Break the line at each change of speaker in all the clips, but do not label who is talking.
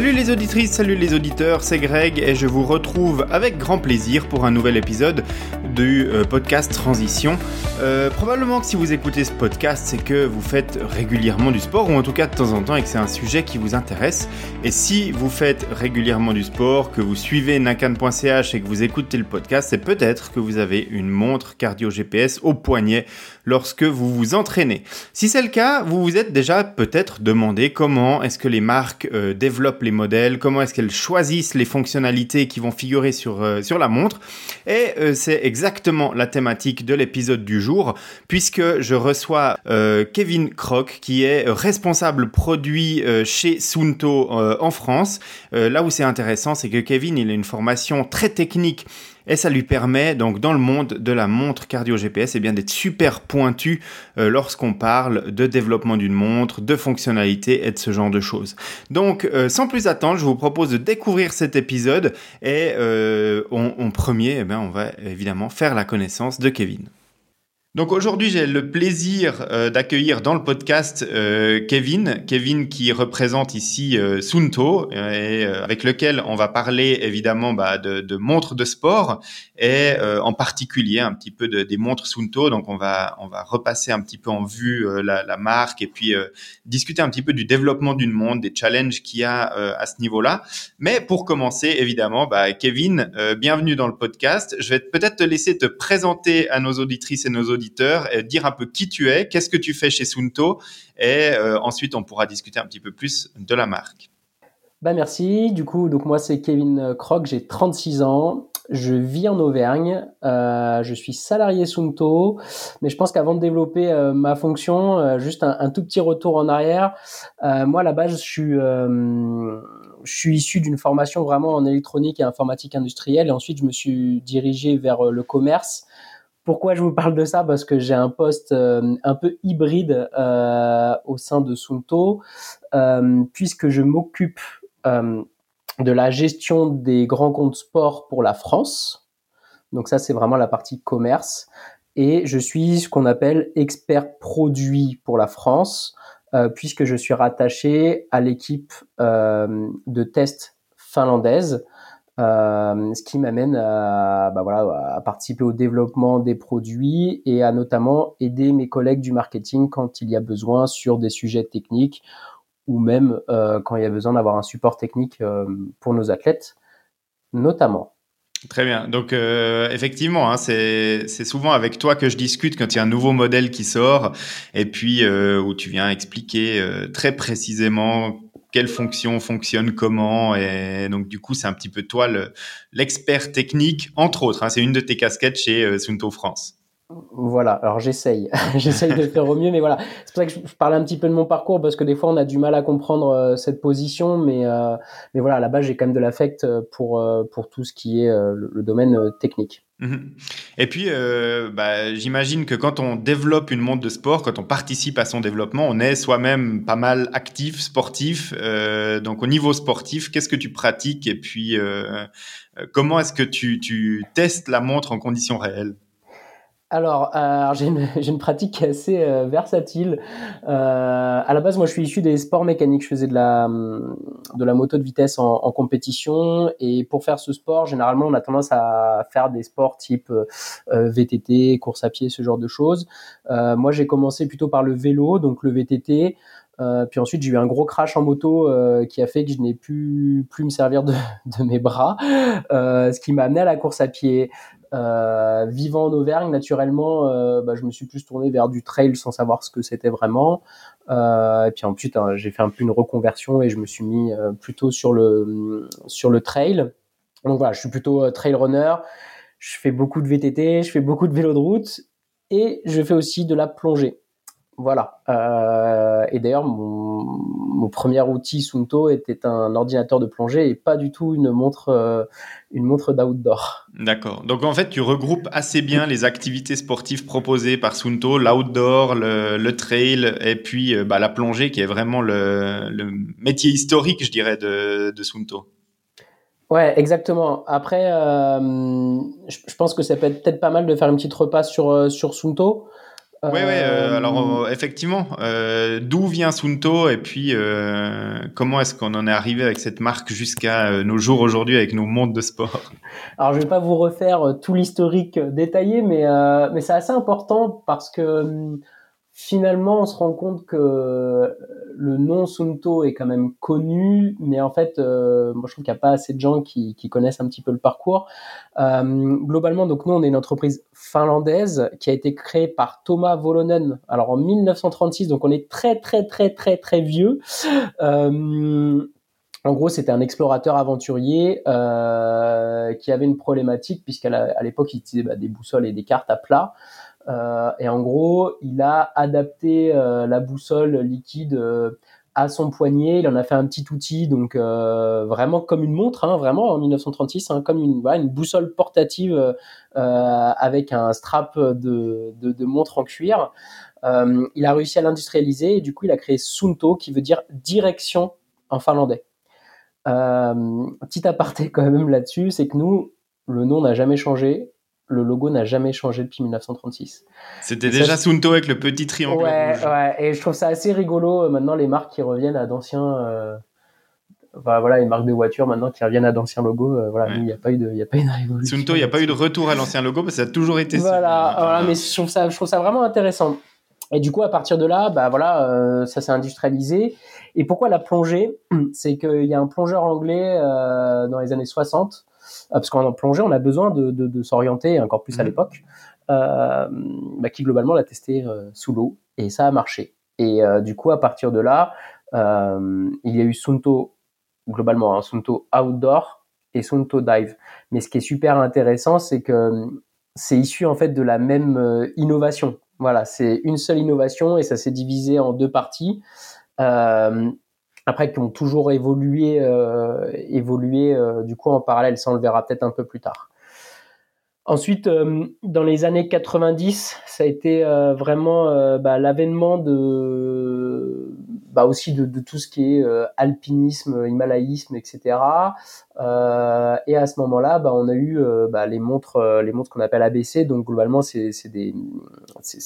Salut les auditrices, salut les auditeurs, c'est Greg et je vous retrouve avec grand plaisir pour un nouvel épisode du euh, podcast Transition. Euh, probablement que si vous écoutez ce podcast, c'est que vous faites régulièrement du sport ou en tout cas de temps en temps et que c'est un sujet qui vous intéresse. Et si vous faites régulièrement du sport, que vous suivez nakan.ch et que vous écoutez le podcast, c'est peut-être que vous avez une montre cardio GPS au poignet lorsque vous vous entraînez. Si c'est le cas, vous vous êtes déjà peut-être demandé comment est-ce que les marques euh, développent les modèles, comment est-ce qu'elles choisissent les fonctionnalités qui vont figurer sur, euh, sur la montre. Et euh, c'est exactement la thématique de l'épisode du jour, puisque je reçois Kevin Croc, qui est responsable produit chez Sunto en France. là où c'est intéressant, c'est que Kevin, il a une formation très technique et ça lui permet donc dans le monde de la montre cardio GPS eh d'être super pointu euh, lorsqu'on parle de développement d'une montre, de fonctionnalités et de ce genre de choses. Donc euh, sans plus attendre, je vous propose de découvrir cet épisode et euh, en, premier, eh on va évidemment faire la connaissance de Kevin. Donc aujourd'hui, j'ai le plaisir euh, d'accueillir dans le podcast euh, Kevin, Kevin qui représente ici euh, Sunto et avec lequel on va parler évidemment bah, de, montres de sport et en particulier un petit peu de, des montres Sunto. Donc on va on va repasser un petit peu en vue la, la, marque et puis discuter un petit peu du développement d'une montre, des challenges qu'il y a à ce niveau-là. Mais pour commencer, évidemment, bah, Kevin, bienvenue dans le podcast. Je vais peut-être te laisser te présenter à nos auditrices et nos auditeurs et dire un peu qui tu es, qu'est-ce que tu fais chez Sunto, et euh, ensuite on pourra discuter un petit peu plus de la marque.
Bah merci. Du coup, donc moi c'est Kevin Croc, j'ai 36 ans, je vis en Auvergne, euh, je suis salarié Sunto, mais je pense qu'avant de développer euh, ma fonction, juste un, tout petit retour en arrière. moi à la base, je suis issu d'une formation vraiment en électronique et informatique industrielle, et ensuite je me suis dirigé vers le commerce. Pourquoi je vous parle de ça? Parce que j'ai un poste euh, un peu hybride euh, au sein de Sunto, euh, puisque je m'occupe de la gestion des grands comptes sport pour la France. Donc ça, c'est vraiment la partie commerce. Et je suis ce qu'on appelle expert produit pour la France, puisque je suis rattaché à l'équipe de test finlandaise euh, ce qui m'amène à, bah voilà, à participer au développement des produits et à notamment aider mes collègues du marketing quand il y a besoin sur des sujets techniques ou même euh, quand il y a besoin d'avoir un support technique euh, pour nos athlètes, notamment.
Très bien. Donc effectivement, hein, c'est souvent avec toi que je discute quand il y a un nouveau modèle qui sort et puis où tu viens expliquer très précisément quelle fonction fonctionne comment et donc du coup c'est un petit peu toi l'expert technique entre autres hein, c'est une de tes casquettes chez euh, Sunto France
voilà, alors j'essaye, j'essaye de faire au mieux, mais voilà, c'est pour ça que je, parlais un petit peu de mon parcours parce que des fois on a du mal à comprendre euh, cette position, mais euh, mais voilà, à la base j'ai quand même de l'affect pour pour tout ce qui est le, domaine technique.
Mhm. Et puis, euh, bah, j'imagine que quand on développe une montre de sport, quand on participe à son développement, on est soi-même pas mal actif, sportif. Euh, donc, au niveau sportif, qu'est-ce que tu pratiques? Et puis euh, comment est-ce que tu, tu testes la montre en conditions réelles?
Alors, euh, j'ai une, une, pratique assez euh, versatile. Euh, à la base, moi, je suis issu des sports mécaniques. Je faisais de la, de la moto de vitesse en, en compétition. Et pour faire ce sport, généralement, on a tendance à faire des sports type euh, VTT, course à pied, ce genre de choses. Euh, moi, j'ai commencé plutôt par le vélo, donc le VTT. Euh, puis ensuite, j'ai eu un gros crash en moto euh, qui a fait que je n'ai pu plus me servir de, de mes bras, euh, ce qui m'a amené à la course à pied. Euh, vivant en Auvergne, naturellement, euh, bah, je me suis plus tourné vers du trail sans savoir ce que c'était vraiment. Euh, et puis ensuite, hein, j'ai fait un peu une reconversion et je me suis mis plutôt sur le sur le trail. Donc voilà, je suis plutôt trail runner. Je fais beaucoup de VTT, je fais beaucoup de vélo de route et je fais aussi de la plongée. Voilà. Euh, et d'ailleurs, mon, premier outil Sunto était un ordinateur de plongée et pas du tout une montre, euh, une montre d'outdoor.
D'accord. Donc en fait, tu regroupes assez bien les activités sportives proposées par Sunto, l'outdoor, le, trail et puis euh, bah, la plongée qui est vraiment le, métier historique, je dirais, de, de Sunto.
Ouais, exactement. Après, je, pense que ça peut être peut-être pas mal de faire une petite repasse sur, sur Sunto.
Oui, ouais, alors effectivement, d'où vient Sunto et puis comment est-ce qu'on en est arrivé avec cette marque jusqu'à nos jours aujourd'hui avec nos mondes de sport?
Alors je vais pas vous refaire tout l'historique détaillé, mais mais c'est assez important parce que hum, finalement, on se rend compte que le nom Sunto est quand même connu, mais en fait, euh, moi je trouve qu'il n'y a pas assez de gens qui, connaissent un petit peu le parcours. Euh, globalement, donc nous, on est une entreprise finlandaise qui a été créée par Thomas Volonen, alors en 1936, donc on est très très très très très vieux. Euh, en gros, c'était un explorateur aventurier qui avait une problématique puisqu'à l'époque, il utilisait bah, des boussoles et des cartes à plat. Euh, et en gros, il a adapté euh, la boussole liquide euh, à son poignet. Il en a fait un petit outil, donc vraiment comme une montre, hein, vraiment en 1936, hein, comme une, boussole portative avec un strap de, montre en cuir. il a réussi à l'industrialiser et du coup, il a créé Sunto, qui veut dire direction en finlandais. petit aparté quand même là-dessus, c'est que nous, le nom n'a jamais changé le logo n'a jamais changé depuis 1936.
C'était déjà Sunto avec le petit triangle
ouais, Ouais, et je trouve ça assez rigolo euh, maintenant les marques qui reviennent à d'anciens. Euh... voilà, les marques de voitures maintenant qui reviennent à d'anciens logos. Euh, voilà, il n'y a pas eu de, il a pas eu révolution.
Sunto, il n'y a pas eu de retour à l'ancien logo, parce que ça a toujours été.
Voilà, voilà mais je trouve ça, je trouve ça vraiment intéressant. Et du coup, à partir de là, bah voilà, euh, ça s'est industrialisé. Et pourquoi la plongée? C'est qu'il y a un plongeur anglais dans les années 60 euh, parce qu'en plongée, on a besoin de, de, s'orienter, encore plus à mhm. l'époque, euh, bah, qui globalement l'a testé euh, sous l'eau, et ça a marché. Et du coup, à partir de là, il y a eu Sunto, globalement, hein, Sunto Outdoor et Sunto Dive. Mais ce qui est super intéressant, c'est que c'est issu en fait de la même innovation. Voilà, c'est une seule innovation et ça s'est divisé en deux parties. Euh, après qui ont toujours évolué, euh, évolué euh, du coup en parallèle. Ça, on le verra peut-être un peu plus tard. Ensuite, euh, dans les années 90, ça a été vraiment bah, l'avènement de, bah, aussi de, tout ce qui est alpinisme, himalayisme, etc. et à ce moment-là, bah, on a eu bah, les montres, les montres qu'on appelle ABC. Donc globalement, c'est des,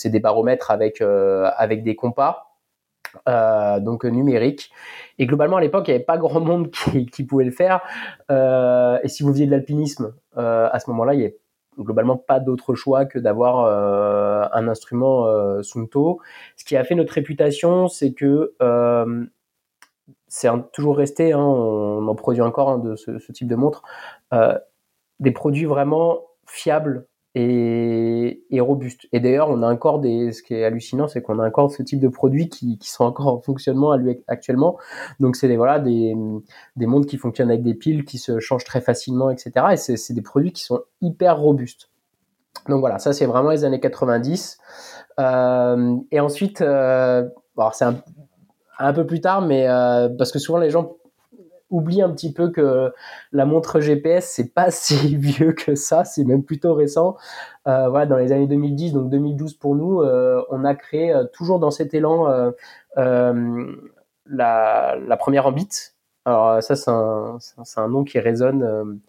des baromètres avec avec des compas. Euh, donc numérique. Et globalement, à l'époque, il n'y avait pas grand monde qui, pouvait le faire. Euh, et si vous faisiez de l'alpinisme, euh, à ce moment-là, il n'y avait globalement pas d'autre choix que d'avoir un instrument Sunto. Ce qui a fait notre réputation, c'est que c'est toujours resté, hein, on en produit encore hein, de ce, ce, type de montre, des produits vraiment fiables et, et robuste. Et d'ailleurs, on a encore des, ce qui est hallucinant, c'est qu'on a encore ce type de produits qui, qui sont encore en fonctionnement actuellement. Donc c'est des voilà des, des montres qui fonctionnent avec des piles qui se changent très facilement, etc. Et c'est des produits qui sont hyper robustes. Donc voilà, ça c'est vraiment les années 90. Euh, et ensuite, euh, c'est un, un, peu plus tard, mais euh, parce que souvent les gens oublie un petit peu que la montre GPS, c'est pas si vieux que ça, c'est même plutôt récent. Euh, voilà, dans les années 2010, donc 2012 pour nous, euh, on a créé euh, toujours dans cet élan la, première en bits. Alors ça, c'est un, nom qui résonne,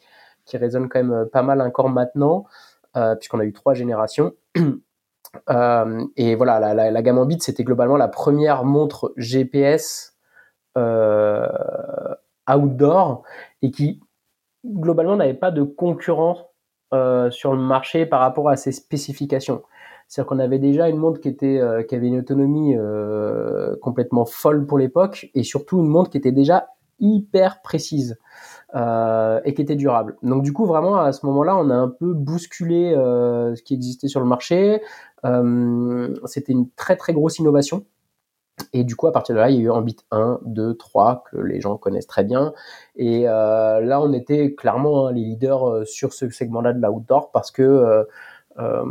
qui résonne quand même pas mal encore maintenant, puisqu'on a eu trois générations. et voilà, la, gamme en bits, c'était globalement la première montre GPS outdoor et qui globalement n'avait pas de concurrent euh, sur le marché par rapport à ses spécifications. C'est-à-dire qu'on avait déjà une montre qui était euh, qui avait une autonomie euh, complètement folle pour l'époque et surtout une montre qui était déjà hyper précise et qui était durable. Donc du coup vraiment à ce moment-là on a un peu bousculé ce qui existait sur le marché. C'était une très très grosse innovation et du coup, à partir de là, il y a eu Ambit 1, 2, 3, que les gens connaissent très bien. Et euh, là, on était clairement hein, les leaders euh, sur ce segment-là de l'outdoor parce que euh, euh,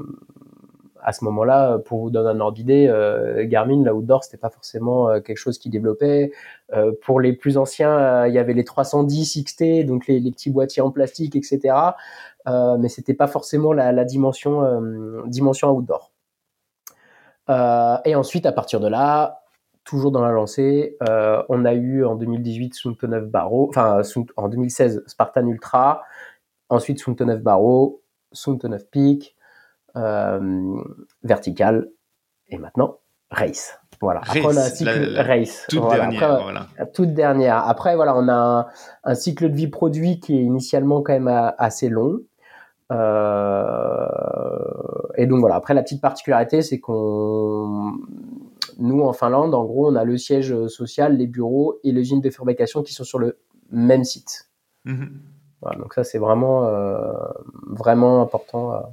à ce moment-là, pour vous donner un ordre d'idée, euh, Garmin, l'outdoor, c'était pas forcément quelque chose qui développait. pour les plus anciens, il y avait les 310 XT, donc les, les, petits boîtiers en plastique, etc. mais c'était pas forcément la, la dimension, dimension outdoor. et ensuite, à partir de là, toujours dans la lancée. Euh, on a eu en 2018 Sunto 9 Barreau, enfin en 2016 Spartan Ultra, ensuite Sunto 9 Barreau, Sunto 9 Peak, euh, Vertical, et maintenant race. Voilà.
Race,
Après, on a un cycle race.
Toute
Voilà.
dernière,
Après,
voilà.
toute dernière. Après, voilà, on a un, un cycle de vie produit qui est initialement quand même a- assez long. Euh, et donc voilà. Après, la petite particularité, c'est qu'on, nous en Finlande, en gros, on a le siège social, les bureaux et l'usine de fabrication qui sont sur le même site.
Mhm.
Voilà, donc ça, c'est vraiment, euh, vraiment important à.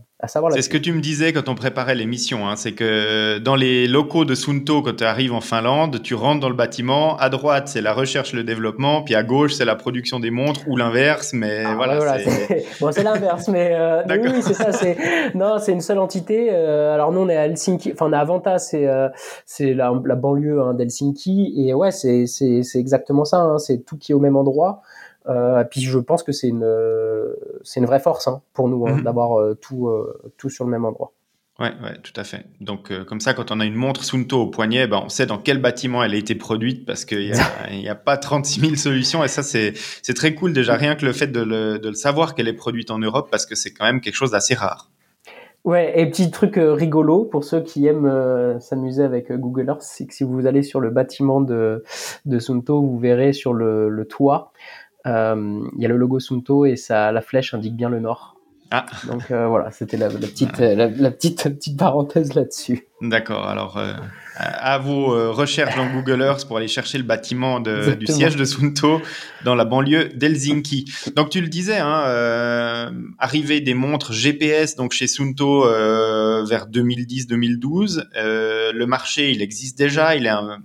C'est ce que tu me disais quand on préparait l'émission, hein, c'est que dans les locaux de Sunto, quand tu arrives en Finlande, tu rentres dans le bâtiment, à droite c'est la recherche, le développement, puis à gauche c'est la production des montres ou l'inverse, mais
Ah,
voilà.
voilà,
c'est-
c'est- bon, c'est l'inverse, mais euh, mais oui, c'est ça. C'est non, c'est une seule entité. euh, alors nous, on est à Helsinki. Enfin, on est à Vanta, c'est euh, c'est la, la banlieue hein, d'Helsinki. Et ouais, c'est c'est c'est exactement ça. hein, c'est tout qui est au même endroit. Euh, puis je pense que c'est une euh, c'est une vraie force hein, pour nous hein,
Mhm.
d'avoir euh, tout euh, tout sur le même endroit.
Ouais, ouais, tout à fait. Donc, euh, comme ça, quand on a une montre Sunto au poignet, ben, on sait dans quel bâtiment elle a été produite parce qu'il n'y a, a pas 36 000 solutions. Et ça, c'est c'est très cool déjà, rien que le fait de le, de le savoir qu'elle est produite en Europe parce que c'est quand même quelque chose d'assez rare.
Ouais, et petit truc rigolo pour ceux qui aiment euh, s'amuser avec Google Earth, c'est que si vous allez sur le bâtiment de, de Sunto, vous verrez sur le, le toit, il y a le logo Sunto et ça, la flèche indique bien le nord.
Ah.
Donc euh, voilà, c'était la, la petite, euh, la, la petite, petite parenthèse là-dessus.
D'accord. Alors, euh, à vos euh, recherches dans Google Earth pour aller chercher le bâtiment de- du siège de Sunto dans la banlieue d'Helsinki. Donc, tu le disais, hein, euh, arrivée des montres GPS donc chez Sunto euh, vers 2010-2012. Euh, le marché, il existe déjà. Il est un,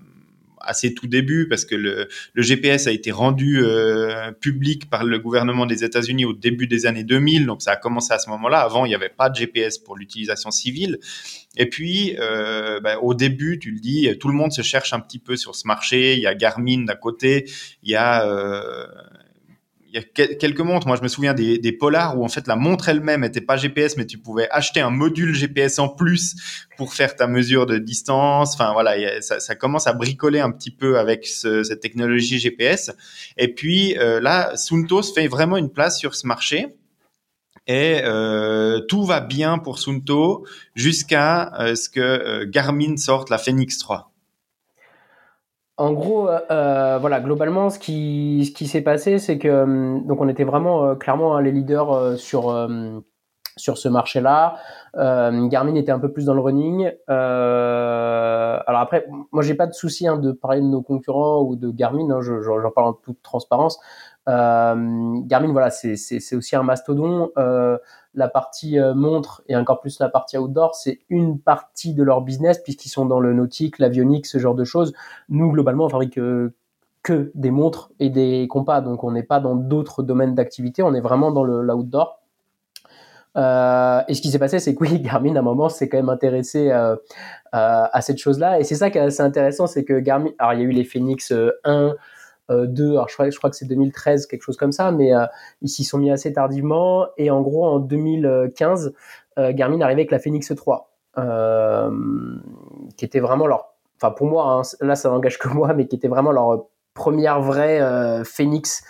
assez tout début parce que le, le GPS a été rendu euh, public par le gouvernement des États-Unis au début des années 2000. Donc, ça a commencé à ce moment-là. Avant, il n'y avait pas de GPS pour l'utilisation civile. Et puis, euh, ben, au début, tu le dis, tout le monde se cherche un petit peu sur ce marché. Il y a Garmin d'un côté, il y a, euh, y a quel- quelques montres. Moi, je me souviens des, des Polar où en fait la montre elle-même n'était pas GPS, mais tu pouvais acheter un module GPS en plus pour faire ta mesure de distance. Enfin voilà, ça, commence à bricoler un petit peu avec ce- cette technologie GPS. Et puis euh, là, Sunto se fait vraiment une place sur ce marché. Et euh, tout va bien pour Sunto jusqu'à euh, ce que euh, Garmin sorte la Phoenix 3.
En gros, euh, euh, voilà, globalement, ce qui, ce qui s'est passé, c'est que hum, donc on était vraiment euh, clairement hein, les leaders euh, sur euh, sur ce marché-là. Euh, Garmin était un peu plus dans le running. Euh, alors après, moi, j'ai pas de souci hein, de parler de nos concurrents ou de Garmin. Hein, je- j'en parle en toute transparence. Euh, Garmin, voilà, c'est aussi un mastodon. La partie euh, montre et encore plus la partie outdoor, c'est une partie de leur business puisqu'ils sont dans le nautique, l'avionique, ce genre de choses. Nous, globalement, on fabrique euh, que des montres et des compas, donc on n'est pas dans d'autres domaines d'activité, on est vraiment dans l'outdoor. Euh, et ce qui s'est passé, c'est que oui, Garmin, à un moment, s'est quand même intéressé euh, à cette chose-là. Et c'est ça qui est assez intéressant, c'est que Garmin, alors il y a eu les Phoenix euh, 1, euh, 2, alors je crois, je crois que c'est 2013, quelque chose comme ça, mais euh, ils s'y sont mis assez tardivement. Et en gros, en 2015, euh, Garmin arrivait avec la Phoenix 3, euh, qui était vraiment leur, enfin pour moi, hein, là ça n'engage que moi, mais qui était vraiment leur première vraie Phoenix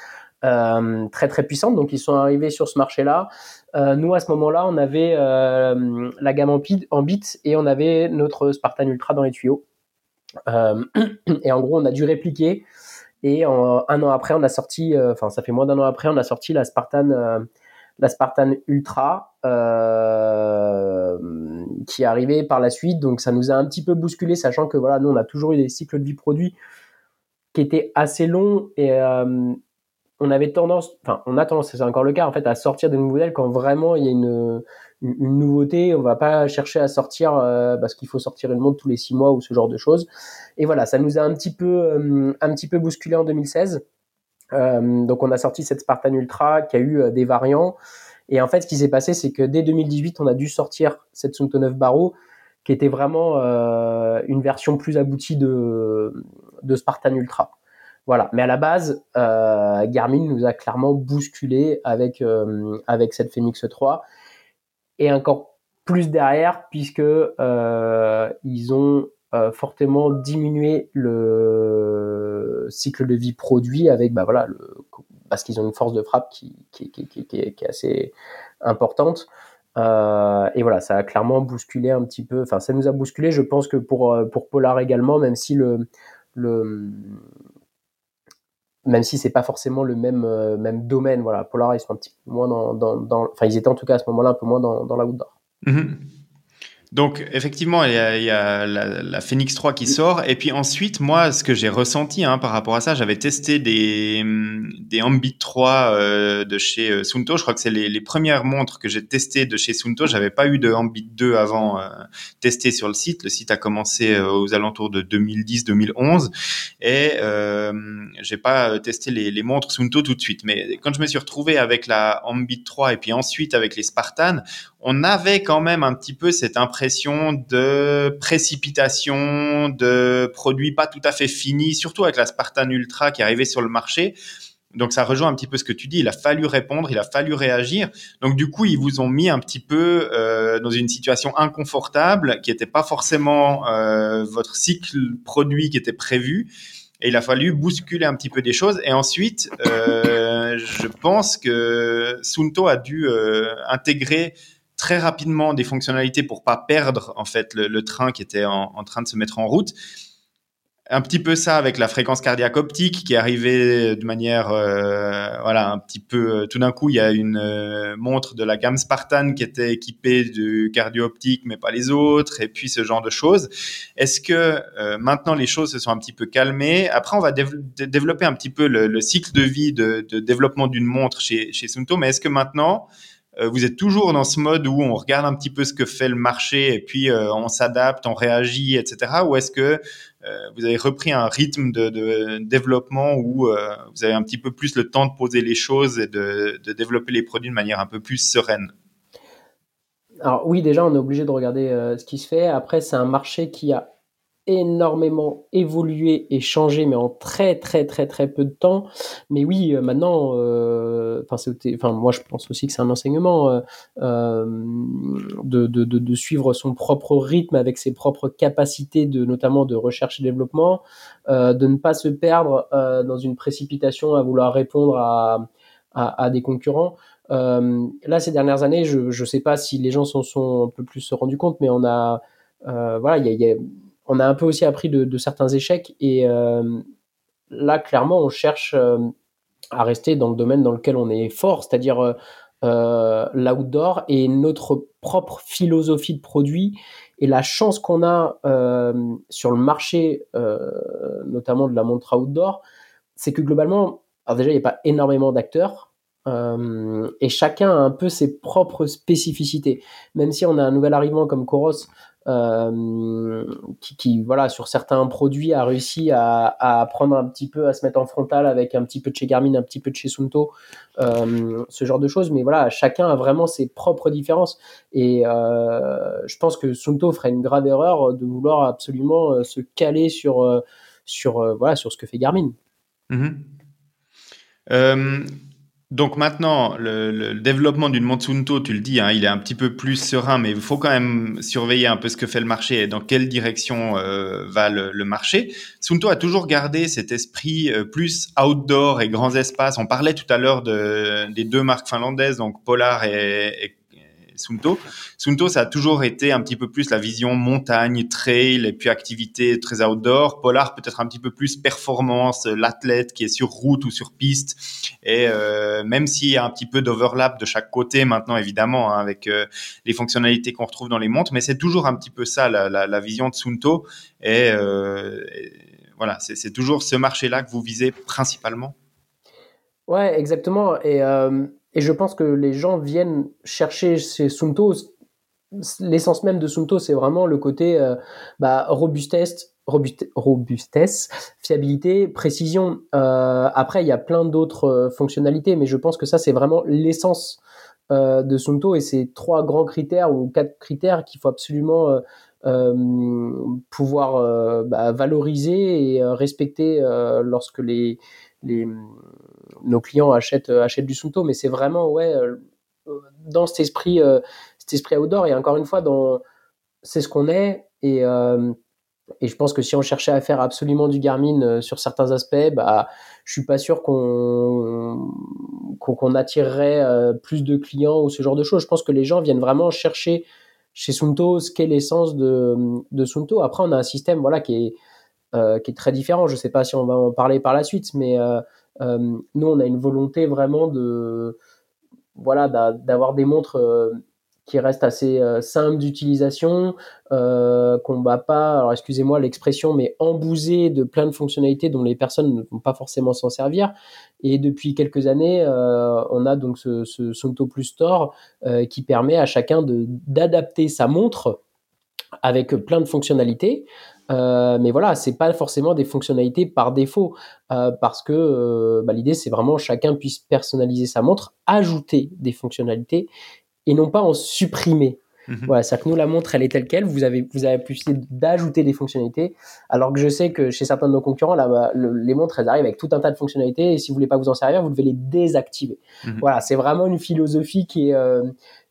euh, très très puissante. Donc ils sont arrivés sur ce marché-là. Euh, nous à ce moment-là, on avait euh, la gamme en, bit, en bits et on avait notre Spartan Ultra dans les tuyaux. Et en gros, on a dû répliquer. Et un an après, on a sorti, euh, enfin ça fait moins d'un an après, on a sorti la Spartan, euh, la Spartan Ultra euh, qui est arrivée par la suite. Donc ça nous a un petit peu bousculé, sachant que voilà, nous on a toujours eu des cycles de vie produits qui étaient assez longs et on avait tendance, enfin on a tendance, c'est encore le cas en fait, à sortir de nouveaux modèles quand vraiment il y a une, une, nouveauté. On va pas chercher à sortir euh, parce qu'il faut sortir une montre tous les six mois ou ce genre de choses. Et voilà, ça nous a un petit peu, euh, un petit peu bousculé en 2016. Euh, donc on a sorti cette Spartan Ultra qui a eu des variants. Et en fait, ce qui s'est passé, c'est que dès 2018, on a dû sortir cette Sunto 9 Barreau, qui était vraiment une version plus aboutie de, Spartan Ultra. Voilà. Mais à la base, Garmin nous a clairement bousculé avec, avec cette Phoenix 3. Et encore plus derrière, puisque euh, ils ont euh, fortement diminué le cycle de vie produit avec, bah voilà, le, parce qu'ils ont une force de frappe qui, qui, qui, qui, qui est, assez importante. et voilà, ça a clairement bousculé un petit peu. Enfin, ça nous a bousculé. Je pense que pour pour Polar également, même si le le même si c'est pas forcément le même même domaine. Voilà, Polar ils sont un petit peu moins dans, dans, enfin ils étaient en tout cas à ce moment-là un peu moins dans, dans la outdoor.
Mm-hmm. Donc effectivement, il y a, la, Phoenix 3 qui sort. Et puis ensuite, moi, ce que j'ai ressenti hein, par rapport à ça, j'avais testé des, des Ambit 3 euh, de chez euh, Sunto. Je crois que c'est les, premières montres que j'ai testées de chez Sunto. J'avais pas eu de Ambit 2 avant euh, testé sur le site. Le site a commencé euh, aux alentours de 2010-2011. Et j'ai pas testé les, les, montres Sunto tout de suite. Mais quand je me suis retrouvé avec la Ambit 3 et puis ensuite avec les Spartan, on avait quand même un petit peu cette impression de précipitation, de produits pas tout à fait finis, surtout avec la Spartan Ultra qui arrivait sur le marché. Donc ça rejoint un petit peu ce que tu dis. Il a fallu répondre, il a fallu réagir. Donc du coup, ils vous ont mis un petit peu euh, dans une situation inconfortable qui n'était pas forcément euh, votre cycle produit qui était prévu. Et il a fallu bousculer un petit peu des choses. Et ensuite, euh, je pense que Sunto a dû intégrer très rapidement des fonctionnalités pour pas perdre en fait le, train qui était en, train de se mettre en route. Un petit peu ça avec la fréquence cardiaque optique qui arrivait de manière euh, voilà un petit peu euh, tout d'un coup il y a une euh, montre de la gamme Spartan qui était équipée du cardio optique mais pas les autres et puis ce genre de choses. Est-ce que maintenant les choses se sont un petit peu calmées? Après on va développer un petit peu le, cycle de vie de, développement d'une montre chez chez Sunto mais est-ce que maintenant vous êtes toujours dans ce mode où on regarde un petit peu ce que fait le marché et puis euh, on s'adapte, on réagit, etc. Ou est-ce que euh, vous avez repris un rythme de, développement où vous avez un petit peu plus le temps de poser les choses et de développer les produits de manière un peu plus sereine?
Alors oui, déjà, on est obligé de regarder ce qui se fait. Après, c'est un marché qui a énormément évolué et changé, mais en très très très très peu de temps. Mais oui, euh, maintenant, euh, enfin, moi je pense aussi que c'est un enseignement euh, euh, de, de, de, de, suivre son propre rythme avec ses propres capacités, de notamment de recherche et développement, euh, de ne pas se perdre euh, dans une précipitation à vouloir répondre à, à, à des concurrents. là, ces dernières années, je ne sais pas si les gens s'en sont un peu plus rendus compte, mais on a voilà, il y a, y a on a un peu aussi appris de, certains échecs et euh, là clairement on cherche euh, à rester dans le domaine dans lequel on est fort, c'est-à-dire euh, l'outdoor et notre propre philosophie de produit et la chance qu'on a sur le marché, notamment de la montre outdoor, c'est que globalement, alors déjà il n'y a pas énormément d'acteurs. et chacun a un peu ses propres spécificités. Même si on a un nouvel arrivant comme Coros, euh, qui, voilà, sur certains produits a réussi à, à, prendre un petit peu, à se mettre en frontal avec un petit peu de chez Garmin, un petit peu de chez Sunto, euh, ce genre de choses. Mais voilà, chacun a vraiment ses propres différences. Et euh, je pense que Sunto ferait une grave erreur de vouloir absolument se caler sur, sur, voilà, sur ce que fait Garmin.
Mm-hmm. Donc maintenant, le, développement d'une Monsunto, tu le dis, hein, il est un petit peu plus serein, mais il faut quand même surveiller un peu ce que fait le marché et dans quelle direction euh, va le, marché. Sunto a toujours gardé cet esprit euh, plus outdoor et grands espaces. On parlait tout à l'heure de, des deux marques finlandaises, donc Polar et, et Sunto. Sunto, ça a toujours été un petit peu plus la vision montagne, trail et puis activité très outdoor. Polar, peut-être un petit peu plus performance, l'athlète qui est sur route ou sur piste. Et euh, même s'il y a un petit peu d'overlap de chaque côté maintenant, évidemment, hein, avec euh, les fonctionnalités qu'on retrouve dans les montres, mais c'est toujours un petit peu ça, la, vision de Sunto. Et, euh, et voilà, c'est toujours ce marché-là que vous visez principalement.
Ouais, exactement. Et euh, et je pense que les gens viennent chercher chez Sunto. L'essence même de Sunto, c'est vraiment le côté euh, bah, robustesse, robustesse, fiabilité, précision. Euh, après, il y a plein d'autres euh, fonctionnalités, mais je pense que ça, c'est vraiment l'essence de Sunto et c'est trois grands critères ou quatre critères qu'il faut absolument pouvoir bah, valoriser et respecter lorsque les, nos clients achètent, euh, achètent du Sunto, mais c'est vraiment ouais, euh, dans cet esprit, euh, cet esprit outdoor. Et encore une fois, dans, c'est ce qu'on est. Et, et je pense que si on cherchait à faire absolument du Garmin euh, sur certains aspects, bah, je suis pas sûr qu'on qu'on attirerait euh, plus de clients ou ce genre de choses. Je pense que les gens viennent vraiment chercher chez Sunto ce qu'est l'essence de, de Sunto? Après, on a un système voilà qui est euh, qui est très différent. Je sais pas si on va en parler par la suite, mais nous, on a une volonté vraiment de voilà d'avoir des montres qui reste assez euh, simple d'utilisation, euh, qu'on va pas, alors excusez-moi l'expression, mais embouser de plein de fonctionnalités dont les personnes ne vont pas forcément s'en servir. Et depuis quelques années, euh, on a donc ce, ce Plus Store euh, qui permet à chacun d'adapter sa montre avec plein de fonctionnalités. Mais voilà, c'est pas forcément des fonctionnalités par défaut, parce que bah, l'idée c'est vraiment chacun puisse personnaliser sa montre, ajouter des fonctionnalités et non pas en supprimer. Mhm. Voilà, c'est que nous, la montre, elle est telle qu'elle. Vous avez, vous avez pu d'ajouter des fonctionnalités. Alors que je sais que chez certains de nos concurrents, là, bah, les montres, elles arrivent avec tout un tas de fonctionnalités. Et si vous voulez pas vous en servir, vous devez les désactiver. Mhm. Voilà, c'est vraiment une philosophie qui est, euh,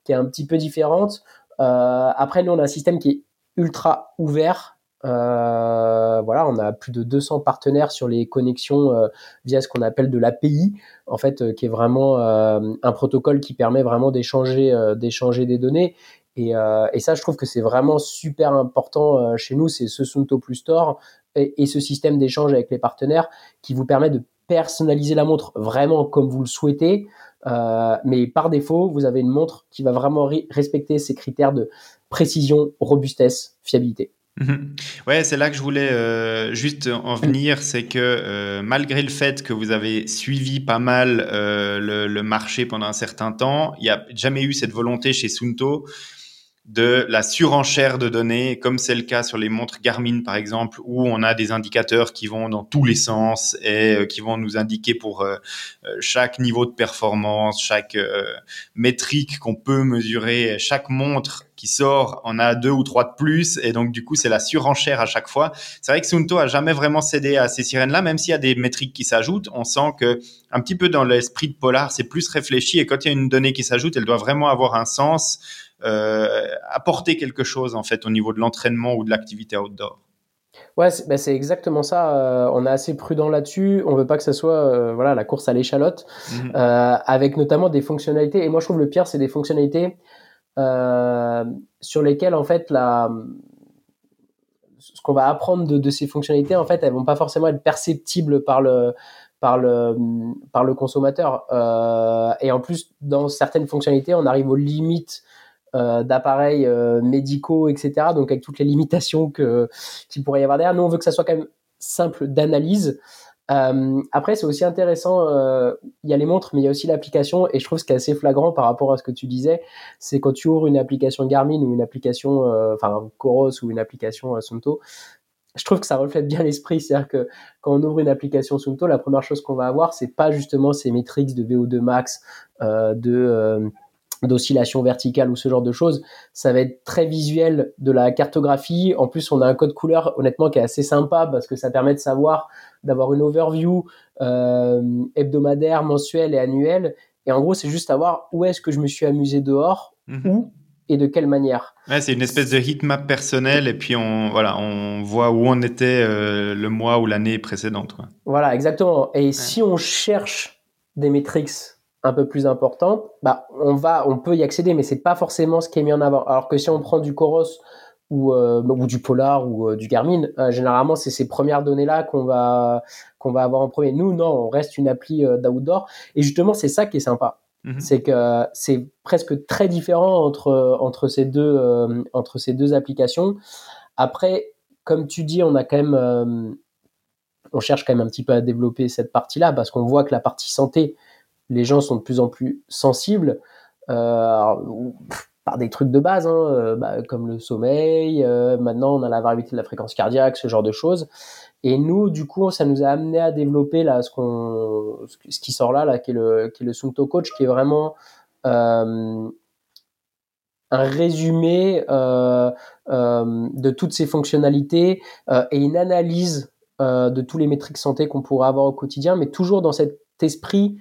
qui est un petit peu différente. Euh, après, nous, on a un système qui est ultra ouvert. Euh, voilà, on a plus de 200 partenaires sur les connexions euh, via ce qu'on appelle de l'API, en fait, euh, qui est vraiment un protocole qui permet vraiment d'échanger, des données. Et, ça, je trouve que c'est vraiment super important chez nous, c'est ce Sunto Plus Store et, ce système d'échange avec les partenaires qui vous permet de personnaliser la montre vraiment comme vous le souhaitez. Mais par défaut, vous avez une montre qui va vraiment respecter ces critères de précision, robustesse, fiabilité.
Mhm. Ouais, c'est là que je voulais euh, juste en venir, c'est que euh, malgré le fait que vous avez suivi pas mal euh, le, le, marché pendant un certain temps, il n'y a jamais eu cette volonté chez Sunto de la surenchère de données, comme c'est le cas sur les montres Garmin par exemple, où on a des indicateurs qui vont dans tous les sens et euh, qui vont nous indiquer pour euh, euh, chaque niveau de performance, chaque métrique qu'on peut mesurer, chaque montre qui sort en a deux ou trois de plus et donc du coup c'est la surenchère à chaque fois. C'est vrai que Sunto a jamais vraiment cédé à ces sirènes-là, même s'il y a des métriques qui s'ajoutent, on sent que un petit peu dans l'esprit de Polar c'est plus réfléchi et quand il y a une donnée qui s'ajoute, elle doit vraiment avoir un sens apporter quelque chose en fait au niveau de l'entraînement ou de l'activité outdoor.
Ouais, c'est bah, exactement ça. Euh, on est assez prudent là-dessus. On veut pas que ça soit euh, voilà la course à l'échalote, mhm. avec notamment des fonctionnalités. Et moi, je trouve le pire, c'est des fonctionnalités sur lesquelles en fait la ce qu'on va apprendre de, de, ces fonctionnalités, en fait, elles vont pas forcément être perceptibles par le par le par le consommateur. et en plus, dans certaines fonctionnalités, on arrive aux limites euh, d'appareils euh, médicaux, etc. Donc avec toutes les limitations que qu'il pourrait y avoir derrière. Nous, on veut que ça soit quand même simple d'analyse. Euh, après, c'est aussi intéressant. Il y a les montres, mais il y a aussi l'application. Et je trouve ce qui est assez flagrant par rapport à ce que tu disais, c'est quand tu ouvres une application Garmin ou une application, enfin Coros ou une application Sunto, je trouve que ça reflète bien l'esprit. C'est-à-dire que quand on ouvre une application Sunto, la première chose qu'on va avoir, c'est pas justement ces métriques de VO2 max, de d'oscillation verticale ou ce genre de choses, ça va être très visuel de la cartographie. En plus, on a un code couleur, honnêtement, qui est assez sympa parce que ça permet de savoir, d'avoir une overview euh, hebdomadaire, mensuelle et annuelle. Et en gros, c'est juste savoir où est-ce que je me suis amusé dehors, mhm. où et de quelle manière.
Ouais, c'est une espèce de heatmap personnel et puis on voilà, on voit où on était euh, le mois ou l'année précédente.
Voilà, exactement. Et si on cherche des métriques un peu plus important, bah, on va, on peut y accéder, mais c'est pas forcément ce qui est mis en avant. Alors que si on prend du Coros ou, euh, ou du Polar ou euh, du Garmin, euh, généralement c'est ces premières données là qu'on va qu'on va avoir en premier. Nous, non, on reste une appli d'outdoor. Et justement, c'est ça qui est sympa. Mhm. C'est que c'est presque très différent entre entre ces deux entre ces deux applications. Après, comme tu dis, on a quand même on cherche quand même un petit peu à développer cette partie-là parce qu'on voit que la partie santé, les gens sont de plus en plus sensibles euh, par des trucs de base, hein, euh, bah, comme le sommeil. Euh, maintenant, on a la variabilité de la fréquence cardiaque, ce genre de choses. Et nous, du coup, ça nous a amené à développer là ce ce qui sort là, là, qui est le, qui est le Coach, qui est vraiment un résumé de toutes ces fonctionnalités et une analyse de tous les métriques santé qu'on pourrait avoir au quotidien, mais toujours dans cet esprit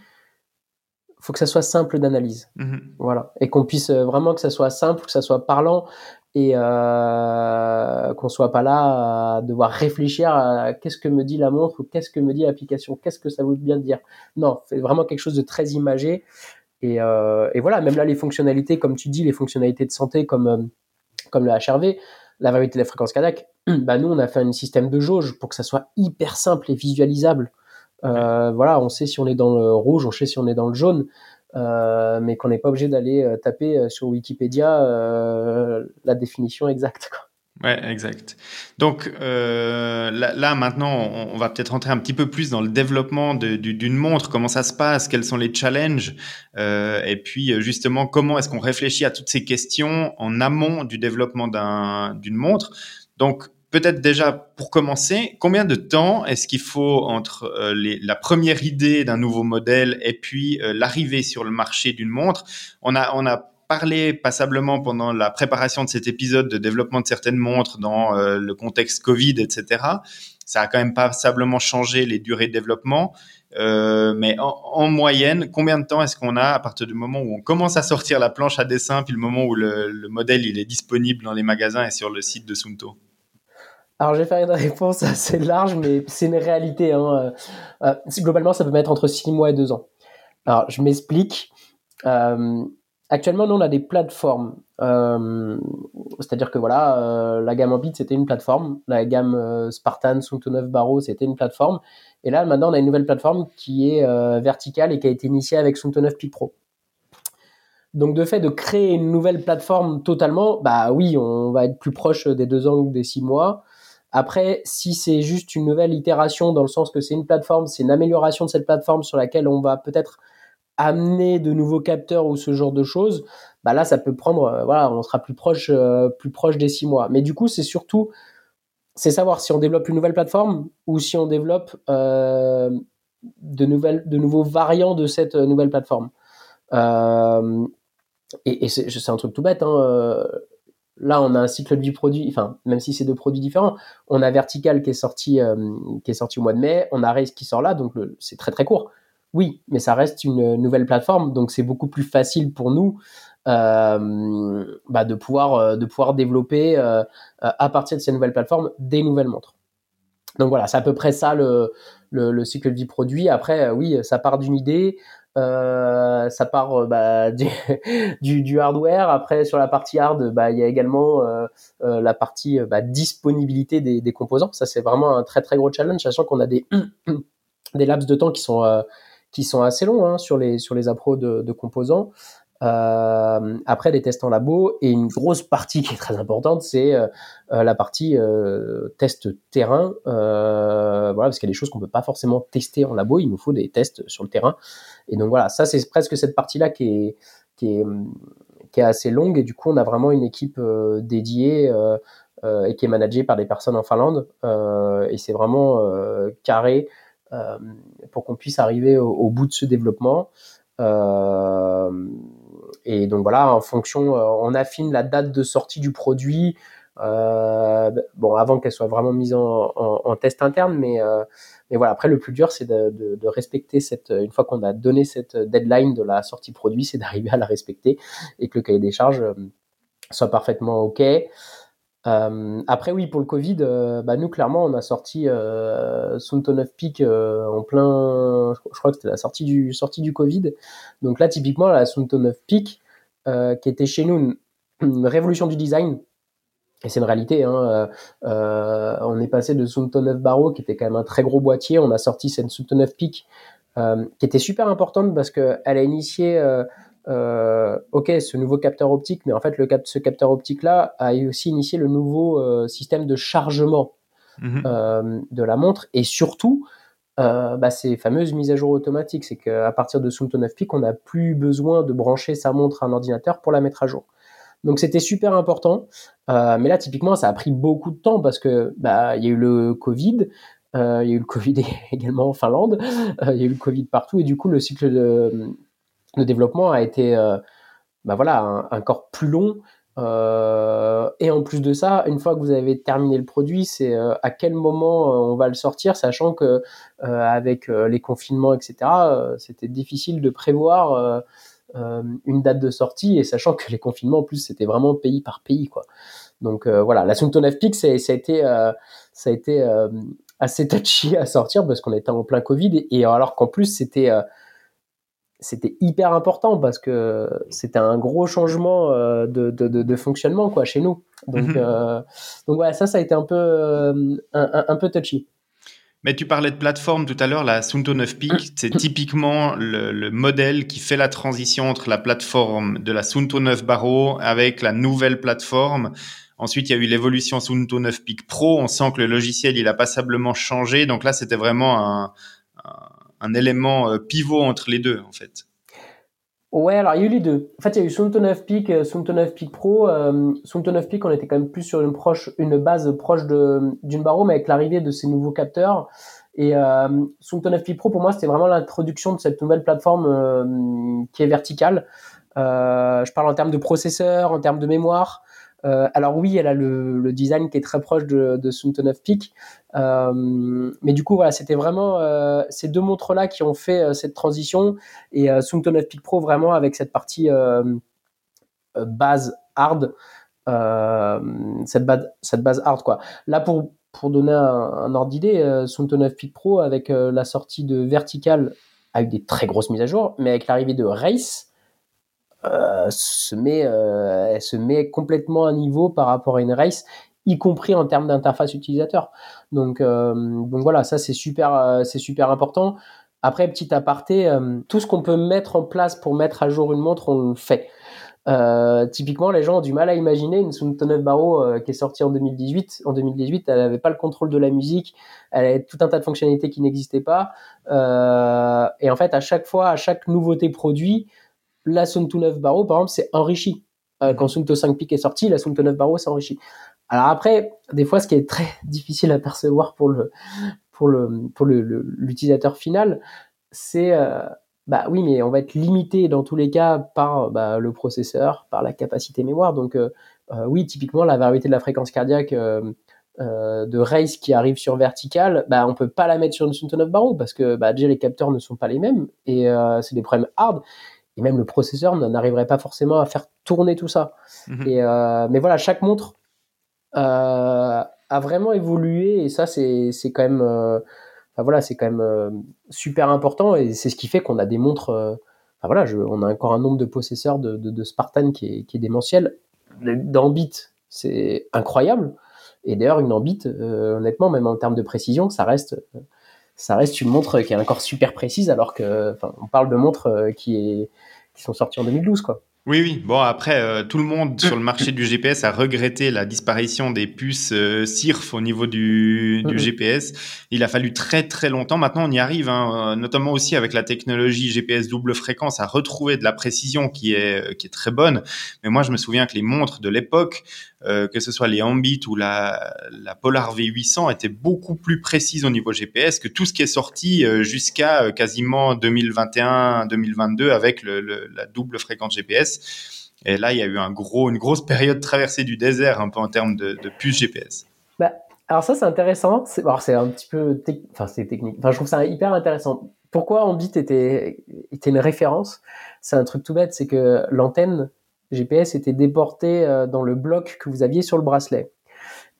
faut que ça soit simple d'analyse. Mhm. Voilà. Et qu'on puisse euh, vraiment que ça soit simple, que ça soit parlant et euh, qu'on soit pas là à devoir réfléchir à qu'est-ce que me dit la montre ou qu'est-ce que me dit l'application, qu'est-ce que ça veut bien dire. Non, c'est vraiment quelque chose de très imagé. Et, et, voilà, même là, les fonctionnalités, comme tu dis, les fonctionnalités de santé comme, comme le HRV, la variété de la fréquence cardiaque, bah nous, on a fait un système de jauge pour que ça soit hyper simple et visualisable. Euh, voilà, on sait si on est dans le rouge, on sait si on est dans le jaune, euh, mais qu'on n'est pas obligé d'aller euh, taper sur Wikipédia la définition exacte. Quoi.
Ouais, exact. Donc là, maintenant, on, va peut-être rentrer un petit peu plus dans le développement d'une montre, comment ça se passe, quels sont les challenges, et puis justement comment est-ce qu'on réfléchit à toutes ces questions en amont du développement d'une montre. Donc peut-être déjà pour commencer, combien de temps est-ce qu'il faut entre euh, la première idée d'un nouveau modèle et puis euh, l'arrivée sur le marché d'une montre? On a on a parlé passablement pendant la préparation de cet épisode de développement de certaines montres dans euh, le contexte Covid, etc. Ça a quand même passablement changé les durées de développement. Mais en, moyenne, combien de temps est-ce qu'on a à partir du moment où on commence à sortir la planche à dessin, puis le moment où le, le modèle il est disponible dans les magasins et sur le site de Sunto
alors, je vais faire une réponse assez large, mais c'est une réalité. Hein. Euh, globalement, ça peut mettre entre 6 mois et 2 ans. Alors, je m'explique. Euh, Actuellement, nous, on a des plateformes. Euh, c'est-à-dire que voilà, euh, la gamme Ambit, c'était une plateforme. La gamme euh, Spartan, Sunto 9 Barreau, c'était une plateforme. Et là, maintenant, on a une nouvelle plateforme qui est verticale et qui a été initiée avec Sunto 9 Peak Pro. Donc, de fait de créer une nouvelle plateforme totalement, bah oui, on va être plus proche des deux ans ou des six mois. Après, si c'est juste une nouvelle itération dans le sens que c'est une plateforme, c'est une amélioration de cette plateforme sur laquelle on va peut-être amener de nouveaux capteurs ou ce genre de choses, bah là ça peut prendre, euh, voilà, on sera plus proche, euh, plus proche des six mois. Mais du coup c'est surtout, c'est savoir si on développe une nouvelle plateforme ou si on développe euh, de nouvelles, de nouveaux variants de cette nouvelle plateforme. et, et c'est un truc tout bête. Hein, là on a un cycle de vie produit, enfin même si c'est deux produits différents, on a Vertical qui est sorti, qui est sorti au mois de mai, on a Race qui sort là, donc c'est très très court. Oui, mais ça reste une nouvelle plateforme, donc c'est beaucoup plus facile pour nous euh, bah, de, pouvoir, euh, de pouvoir développer euh, à partir de ces nouvelles plateformes des nouvelles montres. Donc voilà, c'est à peu près ça le, le, cycle de vie produit. Après, oui, ça part d'une idée, ça part bah, du, du, hardware. Après, sur la partie hard, bah, il y a également la partie bah, disponibilité des, des, composants. Ça, c'est vraiment un très très gros challenge, sachant qu'on a des, des laps de temps qui sont qui sont assez longs hein, sur les sur les appros de, de composants. Euh, après des tests en labo et une grosse partie qui est très importante, c'est euh, euh la partie euh, test terrain. Euh, voilà, parce qu'il y a des choses qu'on peut pas forcément tester en labo, il nous faut des tests sur le terrain. Et donc voilà, ça c'est presque cette partie-là qui est qui est qui est assez longue et du coup on a vraiment une équipe euh, dédiée et qui est managée par des personnes en Finlande et c'est vraiment carré pour qu'on puisse arriver au, bout de ce développement. Euh, et donc voilà, en fonction, euh, on affine la date de sortie du produit. bon, avant qu'elle soit vraiment mise en, test interne, mais, mais voilà. Après, le plus dur, c'est de, respecter cette. Une fois qu'on a donné cette deadline de la sortie produit, c'est d'arriver à la respecter et que le cahier des charges soit parfaitement ok. Euh, après oui pour le Covid, euh, bah, nous clairement on a sorti euh, Sunto 9 Peak euh, en plein, je crois que c'était la sortie du sortie du Covid. Donc là typiquement la Sunto 9 Peak qui était chez nous une, révolution du design. Et c'est une réalité. Hein, on est passé de Sunto 9 Barreau qui était quand même un très gros boîtier, on a sorti cette Sunto 9 Peak qui était super importante parce que elle a initié euh, ok, ce nouveau capteur optique, mais en fait, le cap ce capteur optique-là a aussi initié le nouveau euh, système de chargement mhm. euh, de la montre et surtout bah, ces fameuses mises à jour automatiques. C'est qu'à partir de Sunto 9 Peak, on n'a plus besoin de brancher sa montre à un ordinateur pour la mettre à jour. Donc c'était super important, mais là typiquement ça a pris beaucoup de temps parce que bah il y a eu le Covid, il y a eu le Covid également en Finlande, il y a eu le Covid partout et du coup le cycle de, le développement a été euh, bah voilà, encore plus long. Euh, et en plus de ça, une fois que vous avez terminé le produit, c'est euh, à quel moment on va le sortir, sachant que avec les confinements, etc., c'était difficile de prévoir une date de sortie, et sachant que les confinements, en plus, c'était vraiment pays par pays, quoi. Donc voilà, la Sunto 9 Peak, ça a été, ça a été assez touchy à sortir parce qu'on était en plein Covid et, alors qu'en plus c'était c'était hyper important parce que c'était un gros changement de, de, de, fonctionnement quoi chez nous. Donc donc voilà, ça ça a été un peu un, un peu touchy.
Mais tu parlais de plateforme tout à l'heure, la Sunto 9 Peak, c'est typiquement le, modèle qui fait la transition entre la plateforme de la Sunto 9 Barreau avec la nouvelle plateforme. Ensuite, il y a eu l'évolution Sunto 9 Peak Pro. On sent que le logiciel, il a passablement changé. Donc là, c'était vraiment un, un élément euh, pivot entre les deux, en fait.
Ouais, alors il y a eu les deux. En fait, il y a eu Sunto 9 Peak, euh, Sunto 9 Peak Pro. Euh, Sunto 9 Peak, on était quand même plus sur une, base proche d'une barreau, mais avec l'arrivée de ces nouveaux capteurs. Et euh, Sunto 9 Peak Pro, pour moi, c'était vraiment l'introduction de cette nouvelle plateforme euh, qui est verticale. je parle en termes de processeur, en termes de mémoire. Alors oui, elle a le, design qui est très proche de, de Sunto 9 Peak, mais du coup voilà, c'était vraiment euh, ces deux montres-là qui ont fait cette transition et Sunto 9 Peak Pro vraiment avec cette partie base hard, cette base cette base hard quoi. Là pour pour donner un, ordre d'idée, Sunto 9 Peak Pro avec la sortie de vertical avec des très grosses mises à jour, mais avec l'arrivée de Race, euh, se met, euh, elle se met complètement à niveau par rapport à une race, y compris en termes d'interface utilisateur. Donc, euh, donc voilà, ça c'est super, c'est super important. Après, petit aparté, tout ce qu'on peut mettre en place pour mettre à jour une montre, on le fait. typiquement, les gens ont du mal à imaginer une Sunto 9 Barreau qui est sortie en 2018. En 2018, elle n'avait pas le contrôle de la musique, elle avait tout un tas de fonctionnalités qui n'existaient pas. et en fait, à chaque fois, à chaque nouveauté produit, la Sunto 9 Barreau, par exemple, c'est enrichi. Euh, quand Sunto 5 Peak est sorti, la Sunto 9 Barreau s'est enrichi. Alors après, des fois, ce qui est très difficile à percevoir pour le pour le pour l'utilisateur final, c'est euh, bah oui, mais on va être limité dans tous les cas par bah, le processeur, par la capacité mémoire. Donc euh, oui, typiquement la variété de la fréquence cardiaque de race qui arrive sur vertical, bah on peut pas la mettre sur une Sunto 9 Barreau parce que bah, déjà les capteurs ne sont pas les mêmes et c'est des problèmes hard et même le processeur n'arriverait pas forcément à faire tourner tout ça. Mhm. Et, euh, mais voilà, chaque montre euh, a vraiment évolué et ça, c'est quand même, euh, voilà, c'est quand même super important et c'est ce qui fait qu'on a des montres. Enfin, voilà, on a encore un nombre de possesseurs de, Spartan qui est, qui est démentiel. D'Ambit, c'est incroyable. Et d'ailleurs, une Ambit, honnêtement, même en termes de précision, ça reste ça reste une montre qui est encore super précise, alors que, on parle de montres euh, qui sont sorties en 2012, quoi.
Oui, oui. Bon, après, euh, tout le monde sur le marché du GPS a regretté la disparition des puces euh, SIRF au niveau du, du GPS. Il a fallu très, très longtemps. Maintenant, on y arrive, hein, euh, notamment aussi avec la technologie GPS double fréquence, à retrouver de la précision qui est, qui est très bonne. Mais moi, je me souviens que les montres de l'époque, euh, que ce soit les Ambit ou la, la Polar V800, étaient beaucoup plus précises au niveau GPS que tout ce qui est sorti jusqu'à quasiment 2021-2022 avec le, la double fréquence GPS. Et là, il y a eu une grosse période traversée du désert, un peu en termes de, de puces GPS.
Bah, alors ça, c'est intéressant. C'est, c'est un petit peu, enfin, c'est technique. Enfin, je trouve ça hyper intéressant. Pourquoi Ambit était, était une référence? C'est un truc tout bête, c'est que l'antenne GPS était déportée euh, dans le bloc que vous aviez sur le bracelet.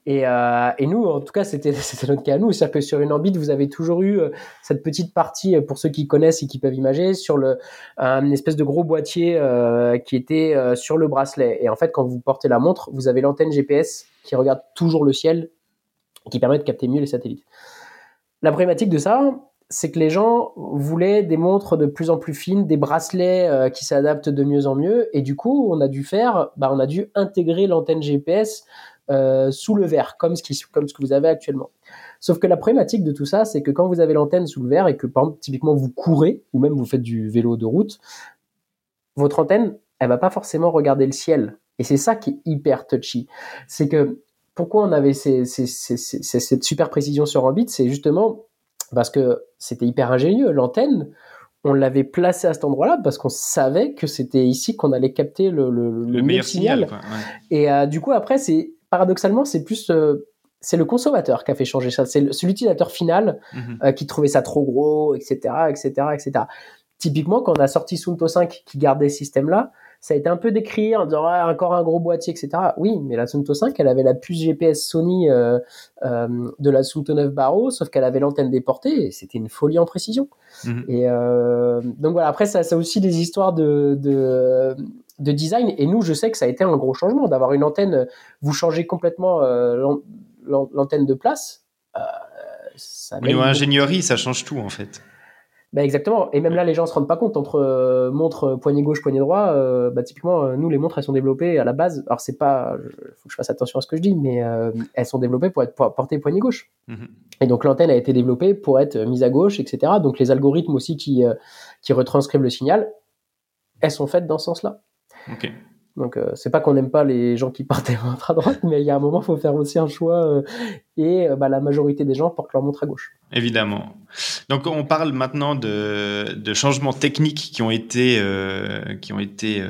Et, euh, et, nous, en tout cas, c'était notre cas à nous. C'est-à-dire que sur une orbite, vous avez toujours eu euh, cette petite partie, euh, pour ceux qui connaissent et qui peuvent imager, sur le, un espèce de gros boîtier euh, qui était euh, sur le bracelet. Et en fait, quand vous portez la montre, vous avez l'antenne GPS qui regarde toujours le ciel, qui permet de capter mieux les satellites. La problématique de ça, c'est que les gens voulaient des montres de plus en plus fines, des bracelets qui s'adaptent de mieux en mieux, et du coup, on a dû faire, bah, on a dû intégrer l'antenne GPS euh, sous le verre, comme ce, qui, comme ce que vous avez actuellement. Sauf que la problématique de tout ça, c'est que quand vous avez l'antenne sous le verre et que, par exemple, typiquement, vous courez, ou même vous faites du vélo de route, votre antenne, elle va pas forcément regarder le ciel. Et c'est ça qui est hyper touchy. C'est que, pourquoi on avait ces, ces, ces, cette super précision sur Ambit, c'est justement parce que c'était hyper ingénieux. L'antenne, on l'avait placée à cet endroit-là parce qu'on savait que c'était ici qu'on allait capter le, le, le, meilleur signal. Et euh, du coup, après, c'est paradoxalement, c'est plus euh, c'est le consommateur qui a fait changer ça. C'est l'utilisateur final mhm. euh, qui trouvait ça trop gros, etc., etc., etc. Typiquement, quand on a sorti Sunto 5 qui gardait ce système-là, ça a été un peu décrit en disant encore un gros boîtier, etc. Oui, mais la Sunto 5, elle avait la puce GPS Sony euh, euh, de la Sunto 9 Barreau, sauf qu'elle avait l'antenne déportée et c'était une folie en précision. Mhm. Et donc voilà, après ça, ça a aussi des histoires de, de, de, design. Et nous, je sais que ça a été un gros changement d'avoir une antenne. Vous changez complètement l'antenne de place.
ça Au niveau ingénierie, ça change tout en fait.
Bah exactement. Et même là, les gens se rendent pas compte entre euh, montre euh, poignet gauche, poignet droit. Euh, bah typiquement, nous les montres, elles sont développées à la base. Alors c'est pas, faut que je fasse attention à ce que je dis, mais elles sont développées pour être portées poignet gauche. Mhm. Et donc l'antenne a été développée pour être mise à gauche, etc. Donc les algorithmes aussi qui qui retranscrivent le signal, elles sont faites dans ce sens-là. Donc euh, c'est pas qu'on n'aime pas les gens qui montres à droite, mais il y a un moment, il faut faire aussi un choix. Euh, et euh, bah, la majorité des gens portent leur montre à gauche.
Évidemment. Donc on parle maintenant de, de changements techniques qui ont été qui ont été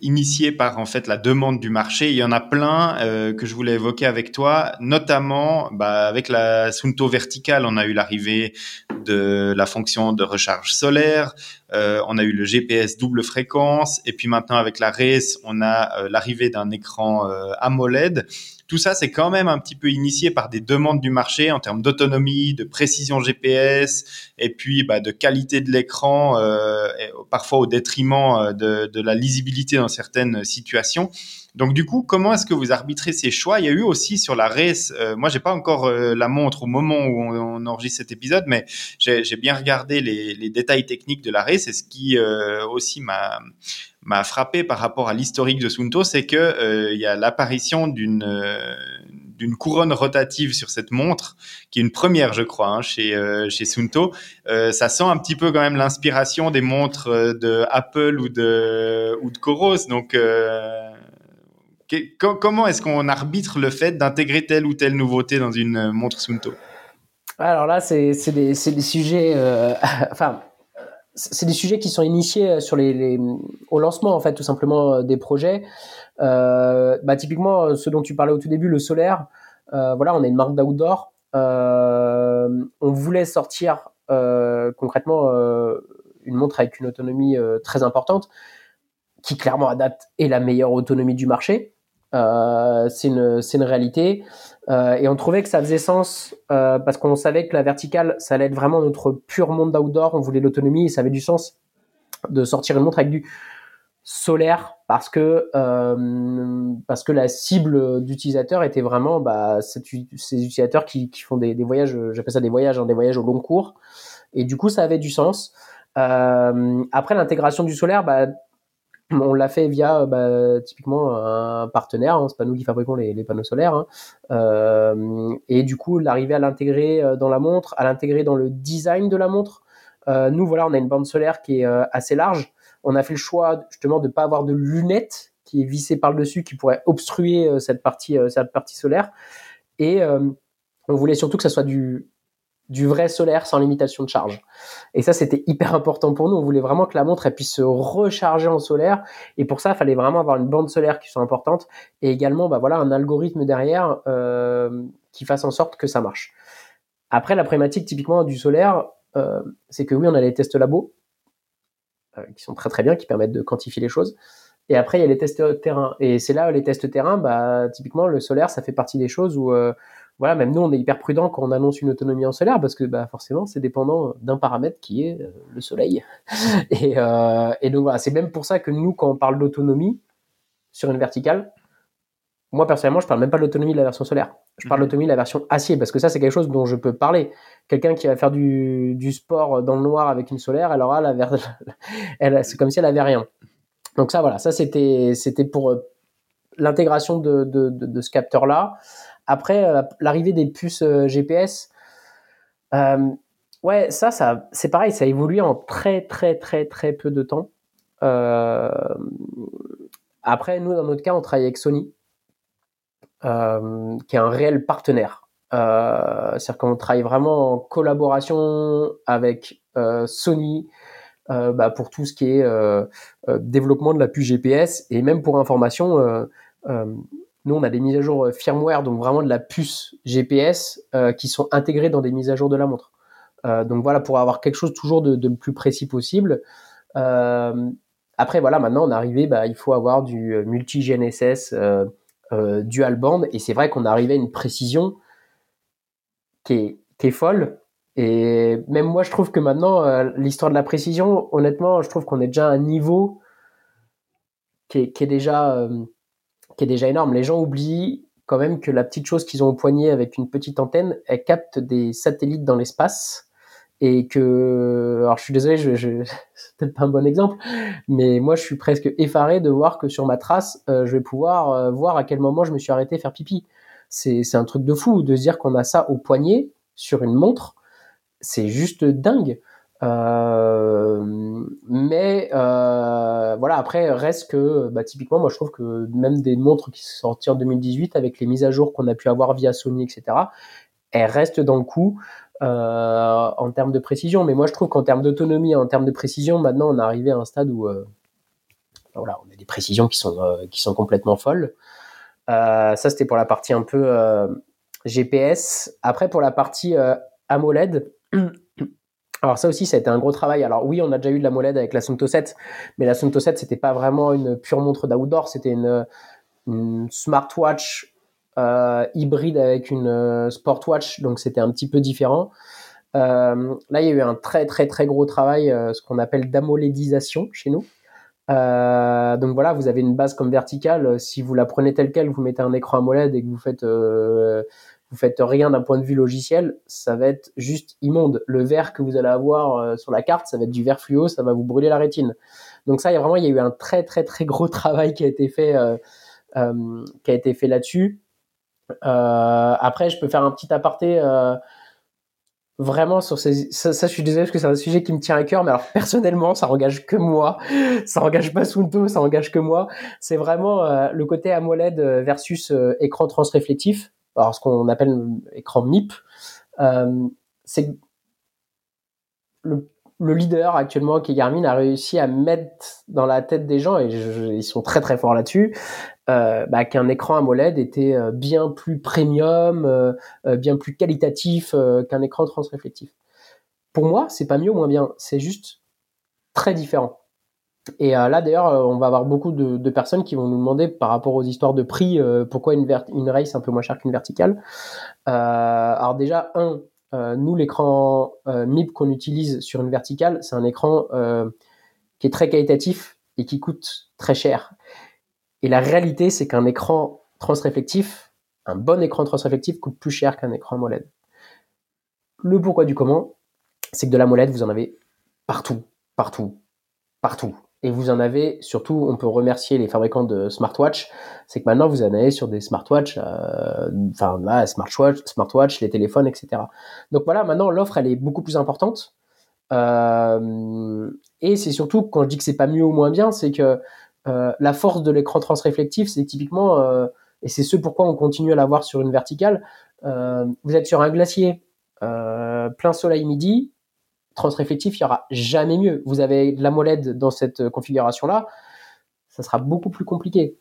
initié par en fait la demande du marché. Il y en a plein euh, que je voulais évoquer avec toi, notamment bah, avec la Sunto verticale, on a eu l'arrivée de la fonction de recharge solaire, euh, on a eu le GPS double fréquence, et puis maintenant avec la RACE, on a l'arrivée d'un écran AMOLED. Tout ça, c'est quand même un petit peu initié par des demandes du marché en termes d'autonomie, de précision GPS, et puis bah, de qualité de l'écran, euh, parfois au détriment euh, de, la lisibilité dans certaines situations. Donc du coup, comment est-ce que vous arbitrez ces choix? Il y a eu aussi sur la race, euh, moi j'ai pas encore euh, la montre au moment où on, enregistre cet épisode, mais j'ai bien regardé les, détails techniques de la race et ce qui aussi m'a m'a frappé par rapport à l'historique de Sunto, c'est que euh, il y a l'apparition d'une d'une couronne rotative sur cette montre, qui est une première, je crois, hein, chez chez Sunto. ça sent un petit peu quand même l'inspiration des montres de Apple ou de ou de Coros, donc comment est-ce qu'on arbitre le fait d'intégrer telle ou telle nouveauté dans une euh, montre Sunto?
Alors là, c'est des, sujets, euh, enfin, c'est des sujets qui sont initiés euh, sur les, au lancement en fait, tout simplement des projets. bah, typiquement, ce dont tu parlais au tout début, le solaire. voilà, on a une marque d'outdoor. on voulait sortir concrètement une montre avec une autonomie très importante qui clairement adapte et la meilleure autonomie du marché. Euh, c'est une, une, réalité. Euh, et on trouvait que ça faisait sens euh, parce qu'on savait que la verticale, ça allait être vraiment notre pur monde d'outdoor. On voulait l'autonomie et ça avait du sens de sortir une montre avec du solaire parce que euh, parce que la cible d'utilisateurs était vraiment bah, ces utilisateurs qui, qui font des, des voyages, j'appelle ça des voyages, hein, des voyages au long cours. Et du coup, ça avait du sens. Euh, après l'intégration du solaire, bah, on l'a fait via bah, typiquement un partenaire, hein, c'est pas nous qui fabriquons les, panneaux solaires, hein. euh, et du coup l'arriver à l'intégrer euh, dans la montre, à l'intégrer dans le design de la montre. Euh, nous voilà, on a une bande solaire qui est assez large. On a fait le choix justement de pas avoir de lunettes qui est vissée par le dessus, qui pourrait obstruer cette partie, cette partie solaire. Et on voulait surtout que ça soit du du vrai solaire sans limitation de charge. Et ça, c'était hyper important pour nous. On voulait vraiment que la montre elle puisse se recharger en solaire. Et pour ça, il fallait vraiment avoir une bande solaire qui soit importante et également, bah voilà, un algorithme derrière euh, qui fasse en sorte que ça marche. Après, la problématique typiquement du solaire, euh, c'est que oui, on a les tests labo euh, qui sont très très bien, qui permettent de quantifier les choses. Et après, il y a les tests terrain. Et c'est là les tests terrain, bah, typiquement, le solaire, ça fait partie des choses où voilà, même nous, on est hyper prudent quand on annonce une autonomie en solaire parce que bah, forcément, c'est dépendant d'un paramètre qui est euh, le soleil. et, euh, et, donc voilà, c'est même pour ça que nous, quand on parle d'autonomie sur une verticale, moi personnellement, je parle même pas de l'autonomie de la version solaire. Je parle de mhm. l'autonomie de la version acier parce que ça, c'est quelque chose dont je peux parler. Quelqu'un qui va faire du, du, sport dans le noir avec une solaire, alors là, elle, c'est comme si elle avait rien. Donc ça, voilà, ça c'était c'était pour euh, l'intégration de, de, de, de, ce capteur-là. Après, euh, l'arrivée des puces euh, GPS, euh, ouais, ça, ça c'est pareil, ça a évolué en très, très, très, très peu de temps. après, nous, dans notre cas, on travaille avec Sony, qui est un réel partenaire. C'est-à-dire qu'on travaille vraiment en collaboration avec Sony bah, pour tout ce qui est développement de la puce GPS et même pour information, nous, on a des mises à jour euh, firmware, donc vraiment de la puce GPS, euh, qui sont intégrées dans des mises à jour de la montre. Euh, donc voilà, pour avoir quelque chose toujours de, de, le plus précis possible. après, voilà, maintenant, on est arrivé, bah, il faut avoir du multi-GNSS dual band. Et c'est vrai qu'on est arrivé à une précision qui est, qui est folle. Et même moi, je trouve que maintenant, l'histoire de la précision, honnêtement, je trouve qu'on est déjà à un niveau qui est, qui est déjà, qui est déjà énorme. Les gens oublient quand même que la petite chose qu'ils ont au poignet avec une petite antenne, elle capte des satellites dans l'espace et que alors je suis désolé c'est peut-être pas un bon exemple mais moi je suis presque effaré de voir que sur ma trace euh, je vais pouvoir euh, voir à quel moment je me suis arrêté faire pipi. C'est un truc de fou de se dire qu'on a ça au poignet sur une montre. C'est juste dingue euh, mais euh, voilà après reste que bah, typiquement moi je trouve que même des montres qui sont sorties en 2018 avec les mises à jour qu'on a pu avoir via Sony etc elles restent dans le coup euh, en termes de précision. Mais moi, je trouve qu'en termes d'autonomie, en termes de précision, maintenant, on est arrivé à un stade où euh, voilà, on a des précisions qui sont, euh, qui sont complètement folles. ça, c'était pour la partie un peu GPS. Après, pour la partie AMOLED, alors ça aussi, ça a été un gros travail. Alors oui, on a déjà eu de l'AMOLED avec la Sunto 7, mais la Sunto 7, c'était pas vraiment une pure montre d'outdoor, c'était une, smartwatch euh, hybride avec une euh, Sportwatch, donc c'était un petit peu différent. Euh, là, il y a eu un très très très gros travail, ce qu'on appelle d'amolédisation chez nous. Donc voilà, vous avez une base comme verticale. Si vous la prenez telle quelle, vous mettez un écran AMOLED et que vous faites vous faites rien d'un point de vue logiciel, ça va être juste immonde. Le vert que vous allez avoir sur la carte, ça va être du vert fluo, ça va vous brûler la rétine. Donc ça, il y a vraiment il y a eu un très très très gros travail qui a été fait euh, qui a été fait là-dessus. Euh, après, je peux faire un petit aparté euh, vraiment sur ces ça, je suis désolé parce que c'est un sujet qui me tient à cœur mais alors personnellement ça engage que moi ça engage pas Sunto ça engage que moi c'est vraiment euh, le côté AMOLED versus écran transréflectif alors ce qu'on appelle écran MIP c'est le, le, leader actuellement qui Garmin a réussi à mettre dans la tête des gens et ils sont très très forts là-dessus euh, bah, qu'un écran AMOLED était euh, bien plus premium, euh, bien plus qualitatif qu'un écran transréflectif. Pour moi, c'est pas mieux ou moins bien, c'est juste très différent. Et là, d'ailleurs, on va avoir beaucoup de, personnes qui vont nous demander par rapport aux histoires de prix, pourquoi une, une race un peu moins chère qu'une verticale. alors déjà, un, nous, l'écran MIP qu'on utilise sur une verticale, c'est un écran qui est très qualitatif et qui coûte très cher. Et la réalité, c'est qu'un écran transréflectif, un bon écran transréflectif coûte plus cher qu'un écran AMOLED. Le pourquoi du comment, c'est que de l'AMOLED, vous en avez partout, partout, partout. Et vous en avez, surtout, on peut remercier les fabricants de smartwatch, c'est que maintenant vous en avez sur des smartwatch, euh, enfin là, smartwatch, smartwatch, les téléphones, etc. Donc voilà, maintenant l'offre elle est beaucoup plus importante. Euh, et c'est surtout quand je dis que c'est pas mieux ou moins bien, c'est que euh, la force de l'écran transréflectif, c'est typiquement, euh, et c'est ce pourquoi on continue à l'avoir sur une verticale, vous êtes sur un glacier, plein soleil midi, transréflectif, il n'y aura jamais mieux. Vous avez de l'AMOLED dans cette configuration-là, ça sera beaucoup plus compliqué.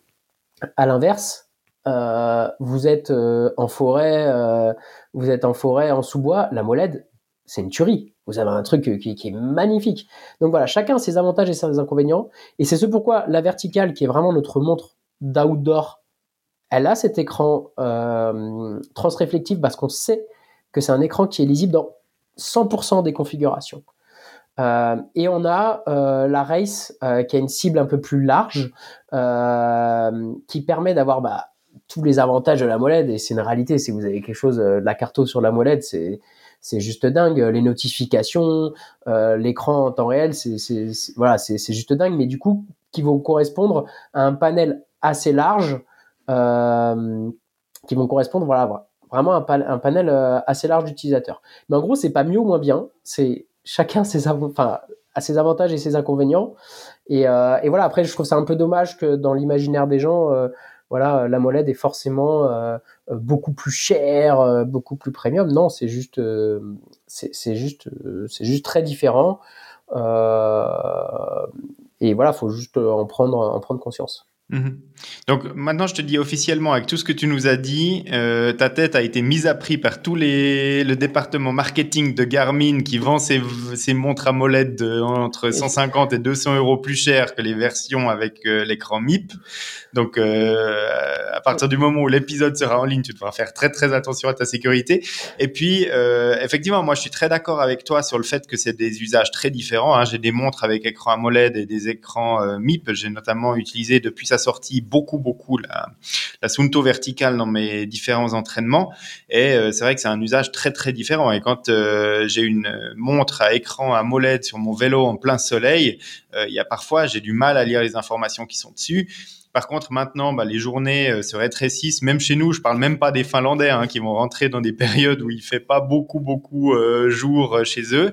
À l'inverse, vous êtes en forêt, vous êtes en forêt en sous-bois, l'AMOLED, c'est une tuerie. Vous avez un truc qui, est magnifique. Donc voilà, chacun ses avantages et ses inconvénients. Et c'est ce pourquoi la verticale, qui est vraiment notre montre d'outdoor, elle a cet écran euh, transréflectif parce qu'on sait que c'est un écran qui est lisible dans 100% des configurations. Euh, et on a euh, la Race qui a une cible un peu plus large, qui permet d'avoir bah, tous les avantages de la molette. Et c'est une réalité, si vous avez quelque chose, de la carto sur la molette, c'est c'est juste dingue. Les notifications, euh, l'écran en temps réel, c'est voilà, c'est juste dingue. Mais du coup, qui vont correspondre à un panel assez large, euh, qui vont correspondre, voilà, vraiment un, un panel euh, assez large d'utilisateurs. Mais en gros, c'est pas mieux ou moins bien. C'est chacun ses a ses avantages et ses inconvénients. Et, euh, et, voilà. Après, je trouve ça un peu dommage que dans l'imaginaire des gens, euh, voilà, la molette est forcément euh, beaucoup plus chère, euh, beaucoup plus premium. Non, c'est juste, euh, c'est juste, c'est juste très différent. et voilà, faut juste en prendre, en prendre conscience.
Mhm. Donc maintenant, je te dis officiellement, avec tout ce que tu nous as dit, euh, ta tête a été mise à prix par tous les le département marketing de Garmin qui vend ses, ses montres à molette de, entre 150 et 200 euros plus cher que les versions avec euh, l'écran MIP. Donc euh, à partir du moment où l'épisode sera en ligne, tu devras faire très très attention à ta sécurité. Et puis euh, effectivement, moi je suis très d'accord avec toi sur le fait que c'est des usages très différents. Hein. J'ai des montres avec écran AMOLED et des écrans euh, MIP. J'ai notamment utilisé depuis sa sortie beaucoup, beaucoup la, la Sunto verticale dans mes différents entraînements. Et euh, c'est vrai que c'est un usage très, très différent. Et quand euh, j'ai une montre à écran à molette sur mon vélo en plein soleil, euh, il y a parfois, j'ai du mal à lire les informations qui sont dessus. Par contre, maintenant, bah, les journées euh, se rétrécissent. Même chez nous, je parle même pas des Finlandais hein, qui vont rentrer dans des périodes où il fait pas beaucoup, beaucoup euh, jour euh, chez eux.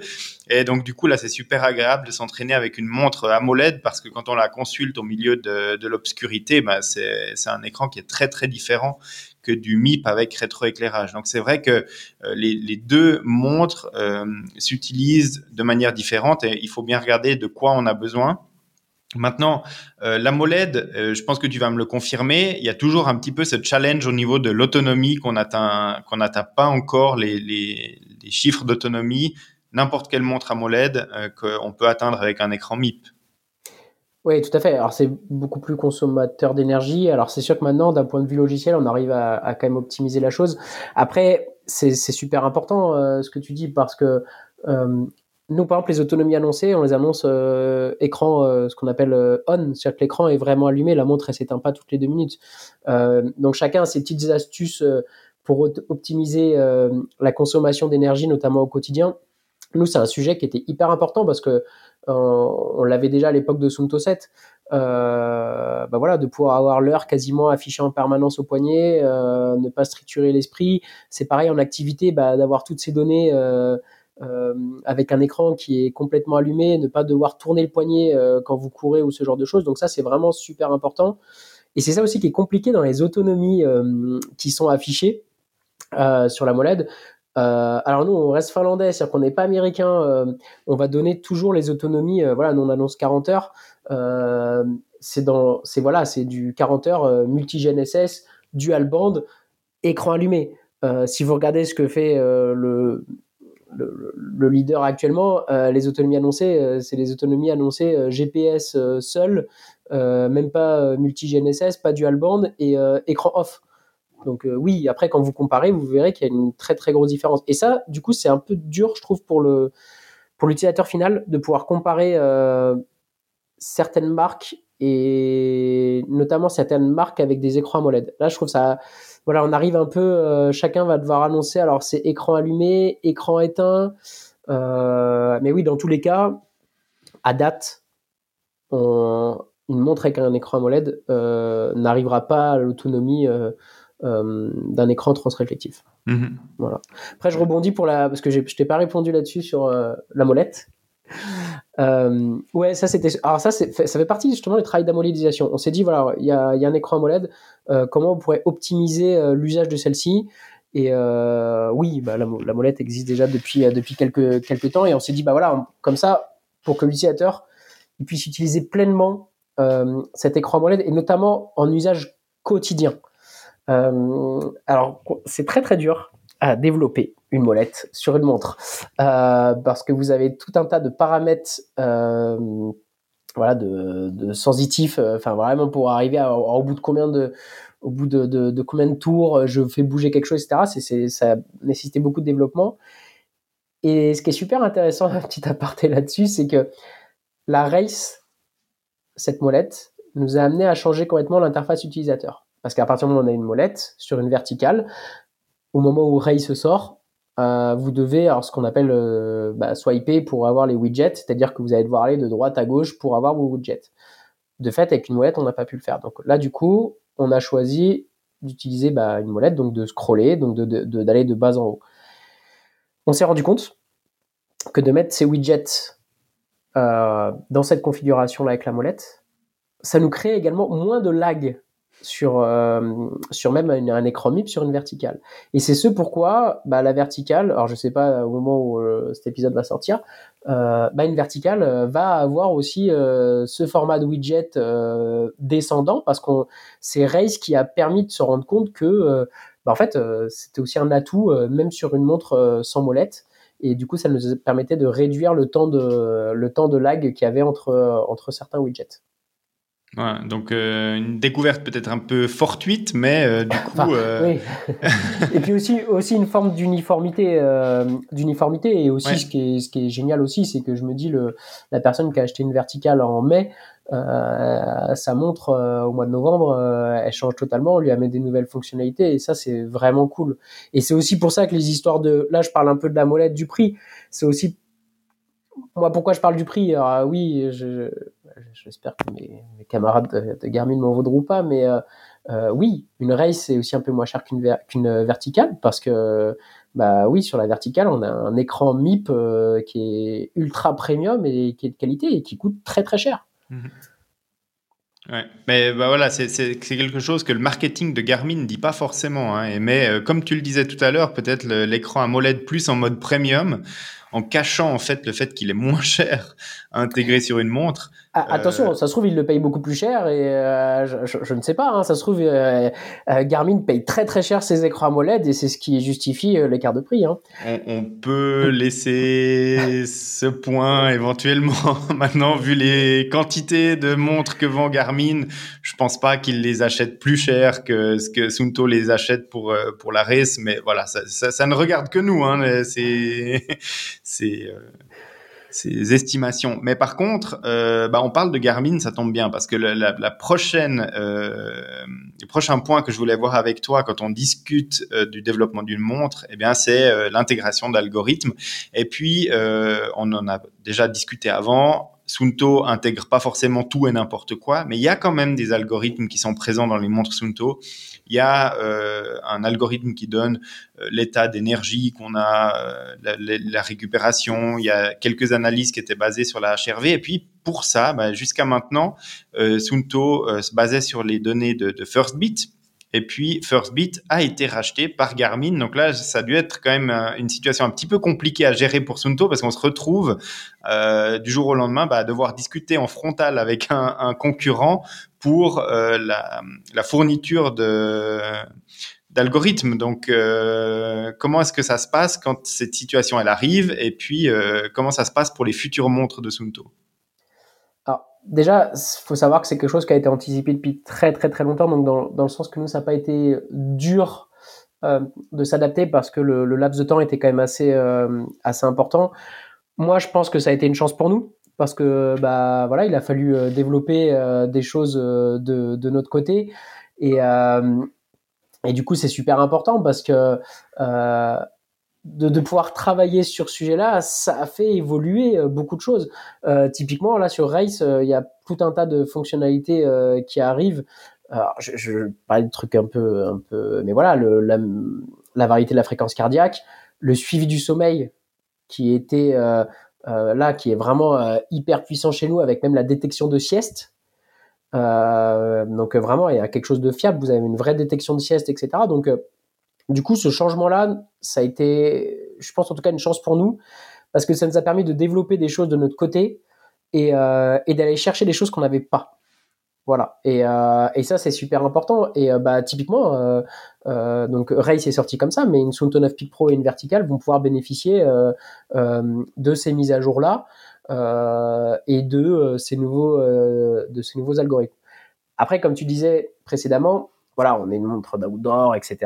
Et donc, du coup, là, c'est super agréable de s'entraîner avec une montre AMOLED parce que quand on la consulte au milieu de, de l'obscurité, bah, c'est un écran qui est très, très différent que du MIP avec rétroéclairage. Donc c'est vrai que euh, les, les, deux montres euh, s'utilisent de manière différente et il faut bien regarder de quoi on a besoin. Maintenant, euh, l'AMOLED, euh, je pense que tu vas me le confirmer, il y a toujours un petit peu ce challenge au niveau de l'autonomie qu'on atteint, qu'on n'atteint pas encore les, les, les chiffres d'autonomie, n'importe quelle montre AMOLED euh, qu'on peut atteindre avec un écran MIP.
Oui, tout à fait. Alors c'est beaucoup plus consommateur d'énergie. Alors c'est sûr que maintenant, d'un point de vue logiciel, on arrive à, à quand même optimiser la chose. Après, c'est super important euh, ce que tu dis parce que euh, nous, par exemple, les autonomies annoncées, on les annonce euh, écran, euh, ce qu'on appelle euh, on, c'est-à-dire que l'écran est vraiment allumé, la montre, elle s'éteint pas toutes les deux minutes. Euh, donc chacun a ses petites astuces euh, pour optimiser la consommation d'énergie, notamment au quotidien. Nous, c'est un sujet qui était hyper important parce que on l'avait déjà à l'époque de Sunto 7. Euh, bah voilà, de pouvoir avoir l'heure quasiment affichée en permanence au poignet, euh, ne pas structurer l'esprit. C'est pareil en activité, bah, d'avoir toutes ces données euh, euh, avec un écran qui est complètement allumé, ne pas devoir tourner le poignet euh, quand vous courez ou ce genre de choses. Donc ça, c'est vraiment super important. Et c'est ça aussi qui est compliqué dans les autonomies euh, qui sont affichées sur la molette. alors nous, on reste finlandais, c'est-à-dire qu'on n'est pas américain. on va donner toujours les autonomies. voilà, nous on annonce 40 heures. c'est dans, c'est voilà, c'est du 40 heures multi-GNSS, dual band, écran allumé. si vous regardez ce que fait le le, le, leader actuellement, euh, les autonomies annoncées, euh, c'est les autonomies annoncées euh, GPS seul, même pas multi-GNSS, pas dual band et écran off. Donc oui, après quand vous comparez, vous verrez qu'il y a une très très grosse différence. Et ça, du coup, c'est un peu dur, je trouve, pour le pour l'utilisateur final de pouvoir comparer certaines marques et notamment certaines marques avec des écrans AMOLED. Là, je trouve ça voilà, on arrive un peu, euh, chacun va devoir annoncer, alors c'est écran allumé, écran éteint, euh, mais oui, dans tous les cas, à date, on, une montre avec un écran AMOLED euh, n'arrivera pas à l'autonomie d'un écran transréflectif.
Mmh.
Voilà. Après, je rebondis pour la, parce que je t'ai pas répondu là-dessus sur la molette. Euh, ouais, ça c'était. Alors ça, ça fait partie justement du travail d'amolidisation. On s'est dit voilà, il y a, un écran AMOLED. Euh, comment on pourrait optimiser euh, l'usage de celle-ci? Et euh, oui, bah, la, la, molette existe déjà depuis depuis quelques quelques temps, et on s'est dit bah voilà, comme ça, pour que l'utilisateur il puisse utiliser pleinement cet écran AMOLED et notamment en usage quotidien. alors c'est très très dur à développer une molette sur une montre. Euh, parce que vous avez tout un tas de paramètres euh, voilà de, sensitifs euh, enfin vraiment pour arriver à, au bout de combien de au bout de, combien de tours je fais bouger quelque chose etc c'est ça nécessitait beaucoup de développement. Et ce qui est super intéressant un petit aparté là-dessus c'est que la race cette molette nous a amené à changer complètement l'interface utilisateur. Parce qu'à partir du moment où on a une molette sur une verticale au moment où Ray se sort, euh, vous devez alors ce qu'on appelle euh, bah, swiper pour avoir les widgets, c'est-à-dire que vous allez devoir aller de droite à gauche pour avoir vos widgets. De fait, avec une molette, on n'a pas pu le faire. Donc là, du coup, on a choisi d'utiliser bah, une molette, donc de scroller, donc d'aller de, bas en haut. On s'est rendu compte que de mettre ces widgets euh, dans cette configuration-là avec la molette, ça nous crée également moins de lag sur, sur même un, écran MIP sur une verticale. Et c'est ce pourquoi bah, la verticale, alors je sais pas au moment où cet épisode va sortir, bah, une verticale va avoir aussi ce format de widget descendant parce que c'est Race qui a permis de se rendre compte que bah, en fait c'était aussi un atout même sur une montre sans molette et du coup ça nous permettait de réduire le temps de le temps de lag qu'il y avait entre entre certains widgets.
Ouais, donc euh, une découverte peut-être un peu fortuite, mais euh, du coup. Euh, oui.
et puis aussi aussi une forme d'uniformité, d'uniformité et aussi ce qui est ce qui est génial aussi, c'est que je me dis le la personne qui a acheté une verticale en mai, sa montre au mois de novembre, elle change totalement, on lui amène des nouvelles fonctionnalités et ça c'est vraiment cool. Et c'est aussi pour ça que les histoires de, là je parle un peu de la molette du prix, c'est aussi moi, pourquoi je parle du prix? Alors, Oui, j'espère que mes, camarades de, Garmin m'en vaudront pas, mais euh, euh, oui, une race c'est aussi un peu moins cher qu'une verticale parce que bah oui, sur la verticale, on a un écran MIP euh, qui est ultra premium et qui est de qualité et qui coûte très très cher. Mmh
Ouais. Mais bah voilà, c'est quelque chose que le marketing de Garmin ne dit pas forcément. Hein. mais comme tu le disais tout à l'heure, peut-être l'écran AMOLED plus en mode premium, en cachant en fait le fait qu'il est moins cher à intégrer sur une montre.
Ah, attention, euh, ça se trouve il le paye beaucoup plus cher et euh, je, ne sais pas. Hein, ça se trouve euh, Garmin paye très très cher ses écrans AMOLED et c'est ce qui justifie l'écart de prix. Hein.
On, peut laisser ce point éventuellement. Maintenant, vu les quantités de montres que vend Garmin, je pense pas qu'il les achète plus cher que ce que Sunto les achète pour pour la race. Mais voilà, ça, ça, ne regarde que nous. Hein, c'est ces, ces estimations. Mais par contre, euh, bah, on parle de Garmin, ça tombe bien parce que la, prochaine, euh, le prochain point que je voulais voir avec toi quand on discute du développement d'une montre, eh bien, c'est l'intégration d'algorithmes. Et puis, on en a déjà discuté avant. Sunto intègre pas forcément tout et n'importe quoi, mais il y a quand même des algorithmes qui sont présents dans les montres Sunto. Il y a euh, un algorithme qui donne euh, l'état d'énergie qu'on a, euh, la, récupération. Il y a quelques analyses qui étaient basées sur la HRV. Et puis pour ça, bah, jusqu'à maintenant, Sunto se basait sur les données de, de FirstBit et puis FirstBit a été racheté par Garmin. Donc là, ça a dû être quand même euh, une situation un petit peu compliquée à gérer pour Sunto parce qu'on se retrouve euh, du jour au lendemain bah, à devoir discuter en frontal avec un, concurrent pour euh, la, fourniture d'algorithmes. Donc, comment est-ce que ça se passe quand cette situation elle arrive? Et puis comment ça se passe pour les futures montres de Sunto?
Déjà, il faut savoir que c'est quelque chose qui a été anticipé depuis très très très longtemps, donc dans, le sens que nous, ça n'a pas été dur euh, de s'adapter parce que le, laps de temps était quand même assez, euh, assez important. Moi, je pense que ça a été une chance pour nous parce que bah voilà, il a fallu euh, développer des choses de, de, notre côté et et du coup, c'est super important parce que de, pouvoir travailler sur ce sujet-là, ça a fait évoluer euh, beaucoup de choses. Euh, typiquement, là sur Race, euh, il y a tout un tas de fonctionnalités qui arrivent. Alors, je, je parle de trucs un peu, un peu, mais voilà, le, la, la, variété de la fréquence cardiaque, le suivi du sommeil, qui était là, qui est vraiment hyper puissant chez nous, avec même la détection de sieste. donc vraiment, il y a quelque chose de fiable. Vous avez une vraie détection de sieste, etc. Donc du coup, ce changement-là, ça a été, je pense en tout cas, une chance pour nous, parce que ça nous a permis de développer des choses de notre côté et, euh, d'aller chercher des choses qu'on n'avait pas. Voilà. Et, euh, et ça, c'est super important. Et euh, bah, typiquement, donc Race est sorti comme ça, mais une Sunto 9 Peak Pro et une Vertical vont pouvoir bénéficier de ces mises à jour-là et de, ces nouveaux, de ces nouveaux algorithmes. Après, comme tu disais précédemment, voilà, on est une montre d'outdoor, etc.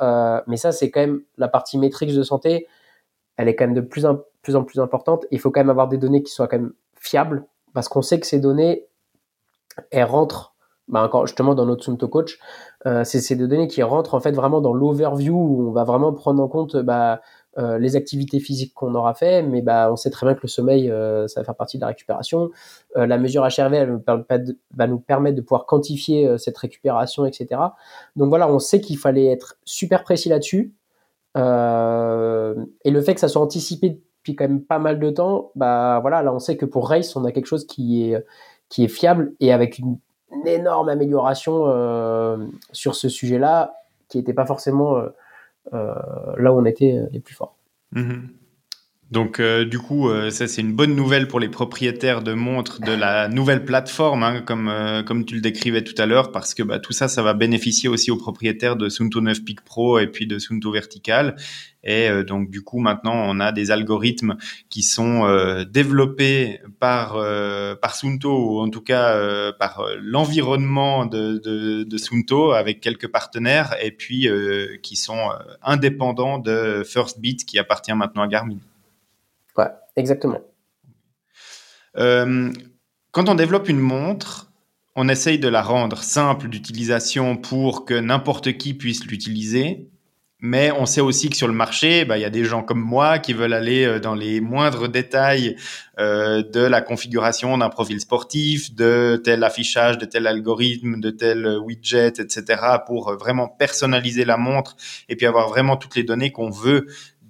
Euh, mais ça, c'est quand même la partie métrique de santé. Elle est quand même de plus en plus, importante. Il faut quand même avoir des données qui soient quand même fiables parce qu'on sait que ces données, elles rentrent bah encore justement dans notre Sunto Coach, euh, c'est ces données qui rentrent en fait vraiment dans l'overview où on va vraiment prendre en compte bah, euh, les activités physiques qu'on aura fait, mais bah, on sait très bien que le sommeil, euh, ça va faire partie de la récupération. Euh, la mesure HRV, elle va nous permettre de pouvoir quantifier cette récupération, etc. Donc voilà, on sait qu'il fallait être super précis là-dessus. et le fait que ça soit anticipé depuis quand même pas mal de temps, bah voilà, là on sait que pour Race, on a quelque chose qui est, qui est fiable et avec une, une énorme amélioration sur ce sujet-là, qui n'était pas forcément là où on était les plus forts.
Mm-hmm. Donc euh, du coup, euh, ça c'est une bonne nouvelle pour les propriétaires de montres de la nouvelle plateforme, hein, comme euh, comme tu le décrivais tout à l'heure, parce que bah, tout ça, ça va bénéficier aussi aux propriétaires de Sunto 9 Peak Pro et puis de Sunto Vertical. Et donc du coup, maintenant, on a des algorithmes qui sont développés par par Sunto ou en tout cas par l'environnement de, de, de, Sunto avec quelques partenaires et puis qui sont indépendants de First Beat qui appartient maintenant à Garmin.
Ouais, exactement.
Euh, quand on développe une montre, on essaye de la rendre simple d'utilisation pour que n'importe qui puisse l'utiliser. Mais on sait aussi que sur le marché, bah, il y a des gens comme moi qui veulent aller euh, dans les moindres détails euh, de la configuration d'un profil sportif, de tel affichage, de tel algorithme, de tel widget, etc., pour vraiment personnaliser la montre et puis avoir vraiment toutes les données qu'on veut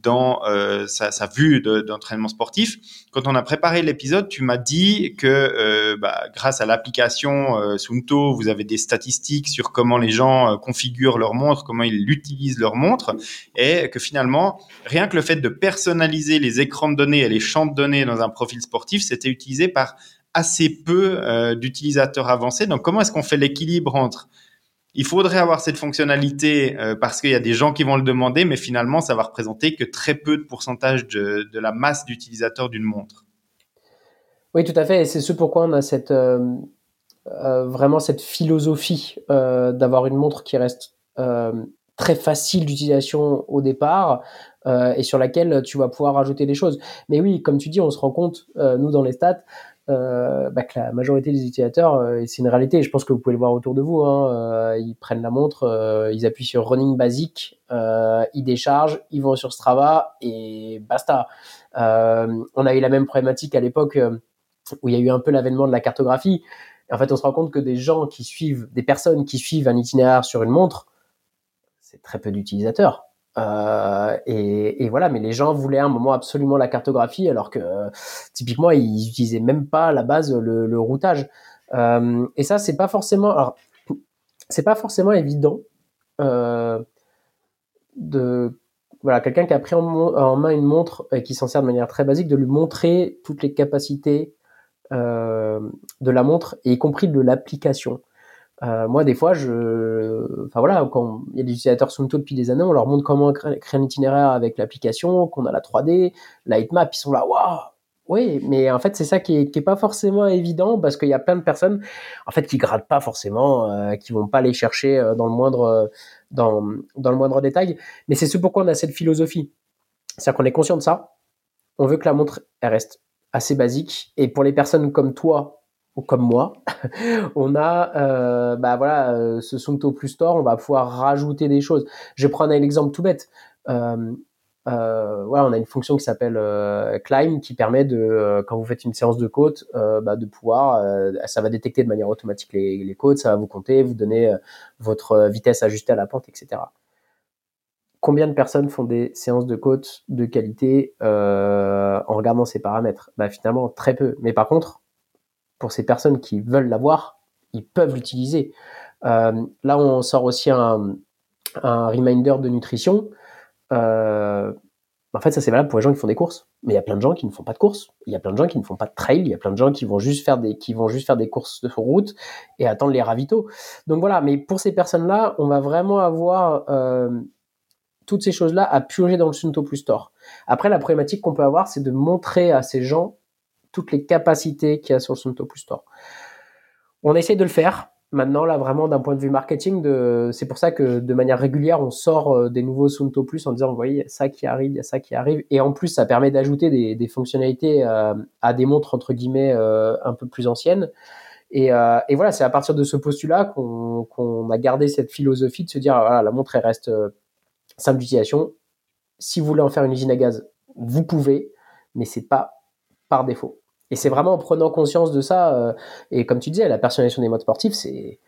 dans euh, sa, vue d'entraînement sportif. Quand on a préparé l'épisode, tu m'as dit que euh, bah, grâce à l'application euh, Sunto, vous avez des statistiques sur comment les gens euh, configurent leur montre, comment ils utilisent leur montre, et que finalement, rien que le fait de personnaliser les écrans de données et les champs de données dans un profil sportif, c'était utilisé par assez peu d'utilisateurs avancés. Donc, comment est-ce qu'on fait l'équilibre entre il faudrait avoir cette fonctionnalité euh, parce qu'il y a des gens qui vont le demander, mais finalement, ça va représenter que très peu de pourcentage de, la masse d'utilisateurs d'une montre.
Oui, tout à fait. Et c'est ce pourquoi on a cette, euh, euh, vraiment cette philosophie d'avoir une montre qui reste très facile d'utilisation au départ et sur laquelle tu vas pouvoir rajouter des choses. Mais oui, comme tu dis, on se rend compte, nous, dans les stats, euh, bah, que la majorité des utilisateurs, euh, c'est une réalité, je pense que vous pouvez le voir autour de vous, hein, euh, ils prennent la montre, euh, ils appuient sur running basique, ils déchargent, ils vont sur Strava et basta. on a eu la même problématique à l'époque où il y a eu un peu l'avènement de la cartographie. En fait, on se rend compte que des gens qui suivent, des personnes qui suivent un itinéraire sur une montre, c'est très peu d'utilisateurs. Euh, et, voilà, mais les gens voulaient à un moment absolument la cartographie, alors que typiquement ils utilisaient même pas à la base le, routage. Euh, et ça, c'est pas forcément, c'est pas forcément évident euh, de voilà quelqu'un qui a pris en, en, main une montre et qui s'en sert de manière très basique, de lui montrer toutes les capacités de la montre, et y compris de l'application. Euh, moi, des fois, je, enfin voilà, quand il y a des utilisateurs Sunto depuis des années, on leur montre comment créer un itinéraire avec l'application, qu'on a la 3D, la heatmap, ils sont là, waouh, oui, mais en fait, c'est ça qui est, qui est pas forcément évident parce qu'il y a plein de personnes, en fait, qui grattent pas forcément, euh, qui vont pas les chercher euh, dans le moindre, euh, dans, le moindre détail. Mais c'est ce pourquoi on a cette philosophie. C'est-à-dire qu'on est conscient de ça. On veut que la montre, reste assez basique. Et pour les personnes comme toi, comme moi, on a euh, bah voilà euh, ce Sunto Plus Store, on va pouvoir rajouter des choses. Je vais prendre un exemple tout bête. Euh, euh, voilà, on a une fonction qui s'appelle euh, Climb qui permet de, euh, quand vous faites une séance de côte, bah, de pouvoir, ça va détecter de manière automatique les, les côtes, ça va vous compter, vous donner votre vitesse ajustée à la pente, etc. Combien de personnes font des séances de côte de qualité en regardant ces paramètres? Bah, Finalement, très peu. Mais par contre, pour ces personnes qui veulent l'avoir, ils peuvent l'utiliser. Euh, là, on sort aussi un, un reminder de nutrition. Euh, en fait, ça c'est valable pour les gens qui font des courses, mais il y a plein de gens qui ne font pas de courses. Il y a plein de gens qui ne font pas de trail. Il y a plein de gens qui vont juste faire des qui vont juste faire des courses de route et attendre les ravitaux. Donc voilà. Mais pour ces personnes-là, on va vraiment avoir euh, toutes ces choses-là à purger dans le Sunto Plus Store. Après, la problématique qu'on peut avoir, c'est de montrer à ces gens toutes les capacités qu'il y a sur Sunto Plus Store. On essaie de le faire. Maintenant, là, vraiment, d'un point de vue marketing, c'est pour ça que de manière régulière, on sort euh, des nouveaux Sunto Plus en disant, vous voyez, il y a ça qui arrive, il y a ça qui arrive. Et en plus, ça permet d'ajouter des, fonctionnalités euh, à des montres, entre guillemets, euh, un peu plus anciennes. Et, voilà, c'est à partir de ce postulat qu'on a gardé cette philosophie de se dire, la montre, elle reste simple d'utilisation. Si vous voulez en faire une usine à gaz, vous pouvez, mais c'est pas par défaut. Et c'est vraiment en prenant conscience de ça, euh, et comme tu disais, la personnalisation des modes sportifs, c'est,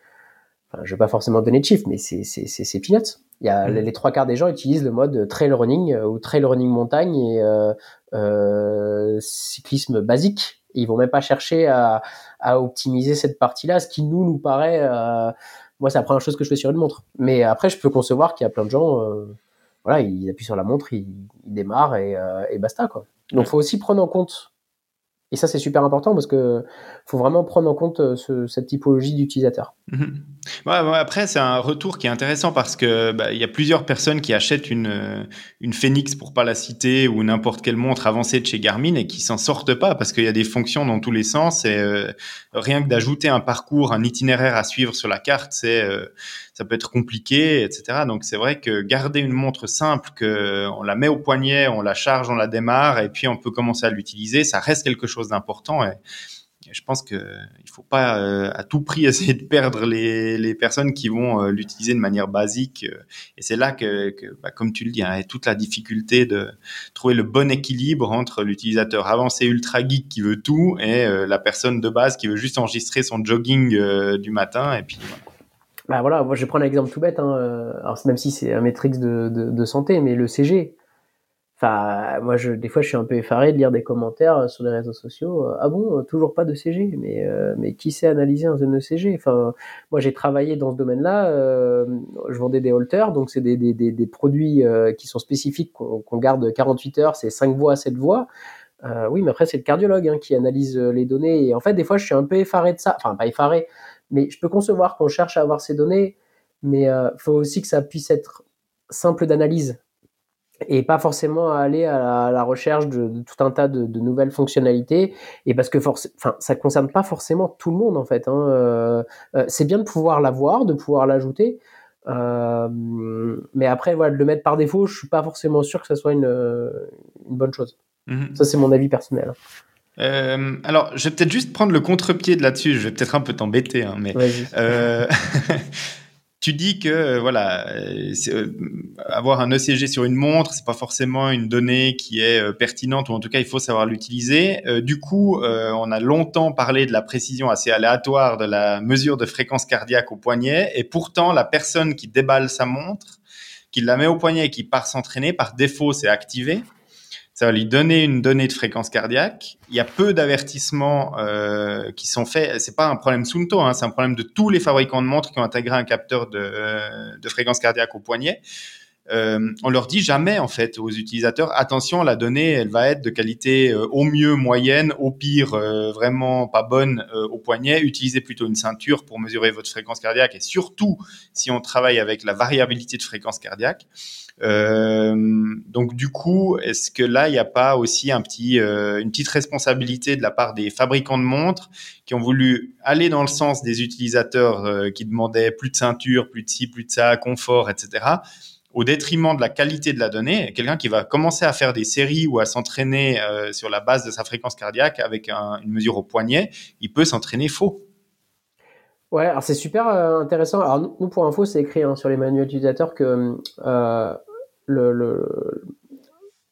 enfin, je vais pas forcément donner de chiffres, mais c'est, c'est, c'est, peanuts. Il y a
Mhm.
les trois quarts des gens utilisent le mode trail running euh, ou trail running montagne et euh, euh, cyclisme basique. Ils vont même pas chercher à, à optimiser cette partie-là, ce qui nous nous paraît. euh, moi, c'est la première chose que je fais sur une montre. Mais après, je peux concevoir qu'il y a plein de gens. euh, voilà, ils appuient sur la montre, ils, ils démarrent et, euh, et basta quoi. Donc, faut aussi prendre en compte. Et ça, c'est super important parce que faut vraiment prendre en compte euh, ce- cette typologie d'utilisateur.
Mhm. Ouais, ouais, après, c'est un retour qui est intéressant parce que bah, il y a plusieurs personnes qui achètent une, euh, une Phoenix pour pas la citer ou n'importe quelle montre avancée de chez Garmin et qui s'en sortent pas parce qu'il y a des fonctions dans tous les sens et euh, rien que d'ajouter un parcours, un itinéraire à suivre sur la carte, c'est euh, ça peut être compliqué, etc. Donc c'est vrai que garder une montre simple, que on la met au poignet, on la charge, on la démarre et puis on peut commencer à l'utiliser, ça reste quelque chose d'important et je pense que il faut pas euh, à tout prix essayer de perdre les, les personnes qui vont euh, l'utiliser de manière basique. euh, et c'est là que, bah, comme tu le dis, hein, toute la difficulté de trouver le bon équilibre entre l'utilisateur avancé ultra geek qui veut tout et euh, la personne de base qui veut juste enregistrer son jogging euh, du matin. Et puis voilà.
Bah voilà, moi je exemple tout bête, hein, euh, alors même si c'est un métrix de, de santé, mais le CG. Enfin, moi je, des fois je suis un peu effaré de lire des commentaires euh, sur les réseaux sociaux. euh, ah bon, euh, toujours pas de CG, mais mais qui sait analyser un ECG Enfin, moi j'ai travaillé dans ce domaine-là. je vendais des halters, donc c'est des, des, des, produits qui sont spécifiques qu'on garde 48 heures, c'est 5 voix, 7 voix. Oui, mais après c'est le cardiologue hein, qui analyse les données. Et en fait, des fois je suis un peu effaré de ça. Enfin, pas effaré, mais je peux concevoir qu'on cherche à avoir ces données, mais faut aussi que ça puisse être simple d'analyse et pas forcément aller à la, à la recherche de, de, tout un tas de, de, nouvelles fonctionnalités et parce que forc- enfin ça concerne pas forcément tout le monde en fait hein. euh, euh, c'est bien de pouvoir l'avoir de pouvoir l'ajouter euh, mais après voilà de le mettre par défaut je suis pas forcément sûr que ça soit une, une bonne chose
Mhm.
ça c'est mon avis personnel
Euh, alors, je vais peut-être juste prendre le contre-pied de là-dessus. Je vais peut-être un peu t'embêter, hein, mais tu dis que euh, voilà, euh, euh, avoir un ECG sur une montre, c'est pas forcément une donnée qui est euh, pertinente ou en tout cas il faut savoir l'utiliser. Euh, du coup, on a longtemps parlé de la précision assez aléatoire de la mesure de fréquence cardiaque au poignet, et pourtant la personne qui déballe sa montre, qui la met au poignet et qui part s'entraîner, par défaut, c'est activé ça va lui donner une donnée de fréquence cardiaque. Il y a peu d'avertissements euh, qui sont faits. C'est pas un problème Sunto, hein, c'est un problème de tous les fabricants de montres qui ont intégré un capteur de, euh, de fréquence cardiaque au poignet. Euh, on leur dit jamais en fait aux utilisateurs attention la donnée elle va être de qualité euh, au mieux moyenne au pire vraiment pas bonne au poignet utilisez plutôt une ceinture pour mesurer votre fréquence cardiaque et surtout si on travaille avec la variabilité de fréquence cardiaque donc du coup, est-ce que là, il n'y a pas aussi euh, une petite responsabilité de la part des fabricants de montres qui ont voulu aller dans le sens des utilisateurs euh, qui demandaient plus de ceinture, plus de ci, plus de ça, confort, etc., au détriment de la qualité de la donnée Quelqu'un qui va commencer à faire des séries ou à s'entraîner euh, sur la base de sa fréquence cardiaque avec un, une mesure au poignet, il peut s'entraîner faux.
Ouais, alors c'est super euh, intéressant. Alors nous, pour info, c'est écrit hein, sur les manuels utilisateurs que euh,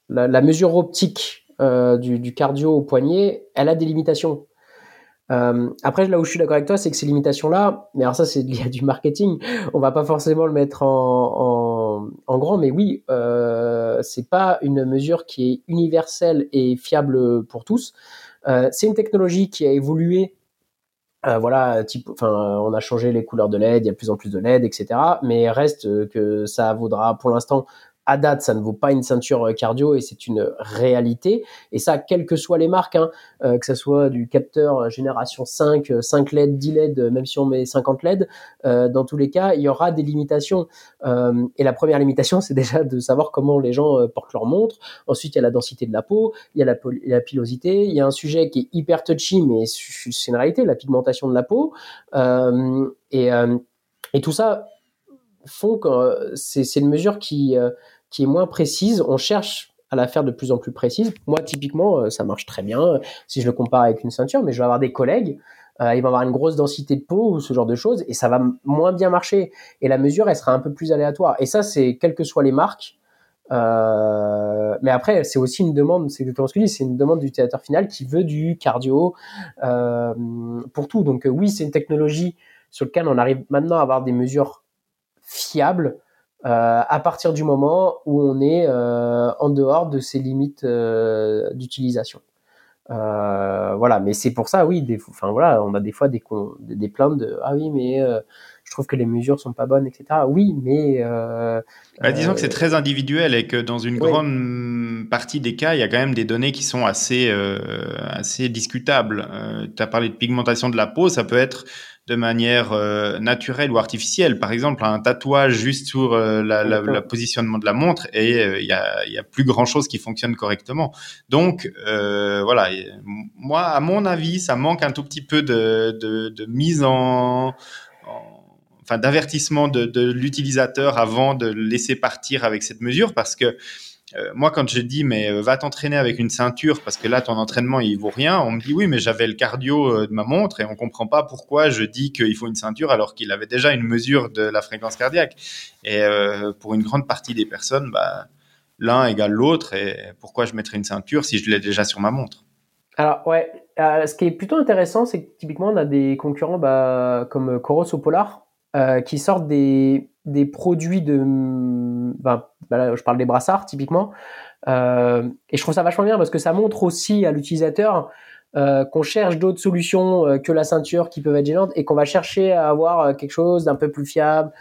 la, mesure optique euh, du, cardio au poignet, elle a des limitations. Euh, après, là où je suis d'accord avec toi, c'est que ces limitations-là, mais alors ça, c'est lié à du marketing. On va pas forcément le mettre en, grand, mais oui, euh, c'est pas une mesure qui est universelle et fiable pour tous. Euh, c'est une technologie qui a évolué voilà, type, enfin, on a changé les couleurs de LED, il y a de plus en plus de LED, etc. Mais reste que ça vaudra pour l'instant à date, ça ne vaut pas une ceinture cardio et c'est une réalité. Et ça, quelles que soient les marques, hein, euh, que ce soit du capteur génération 5, 5 LED, 10 LED, même si on met 50 LED, euh, dans tous les cas, il y aura des limitations. Euh, et la première limitation, c'est déjà de savoir comment les gens euh, portent leur montre. Ensuite, il y a la densité de la peau, il y a la, pilosité, il y a un sujet qui est hyper touchy, mais c'est une réalité, la pigmentation de la peau. Euh, et, et tout ça font que c'est une mesure qui qui est moins précise. On cherche à la faire de plus en plus précise. Moi, typiquement, ça marche très bien si je le compare avec une ceinture, mais je vais avoir des collègues, euh, ils vont avoir une grosse densité de peau ou ce genre de choses, et ça va moins bien marcher. Et la mesure, elle sera un peu plus aléatoire. Et ça, c'est quelles que soient les marques. Euh, mais après, c'est aussi une demande, c'est exactement ce que je dis, c'est une demande du utilisateur final qui veut du cardio euh, pour tout. Donc oui, c'est une technologie sur laquelle on arrive maintenant à avoir des mesures fiables, à partir du moment où on est en dehors de ces limites d'utilisation. voilà, mais c'est pour ça, oui, des, enfin voilà, on a des fois des, des plaintes de ah oui, mais je trouve que les mesures sont pas bonnes, etc. Oui, mais euh,
bah, disons que c'est très individuel et que dans une grande partie des cas, il y a quand même des données qui sont assez euh, assez discutables. Euh, tu as parlé de pigmentation de la peau, ça peut être de manière euh, naturelle ou artificielle. Par exemple, un tatouage juste sur euh, la, la, la, positionnement de la montre et il y, a, y, a, plus grand chose qui fonctionne correctement. Donc voilà, moi, à mon avis, ça manque un tout petit peu de, de, de mise en enfin d'avertissement de, de l'utilisateur avant de le laisser partir avec cette mesure parce que euh, moi, quand je dis mais euh, va t'entraîner avec une ceinture parce que là ton entraînement il vaut rien, on me dit oui mais j'avais le cardio euh, de ma montre et on comprend pas pourquoi je dis qu'il faut une ceinture alors qu'il avait déjà une mesure de la fréquence cardiaque. Et pour une grande partie des personnes, bah, l'un égale l'autre et pourquoi je mettrais une ceinture si je l'ai déjà sur ma montre?
Alors ouais, ce qui est plutôt intéressant, c'est que typiquement on a des concurrents bah, comme Coros ou Polar qui sortent des, des produits de. Ben, ben je parle des brassards typiquement. Euh, et je trouve ça vachement bien parce que ça montre aussi à l'utilisateur euh, qu'on cherche d'autres solutions euh, que la ceinture qui peuvent être gênantes et qu'on va chercher à avoir euh, quelque chose d'un peu plus fiable,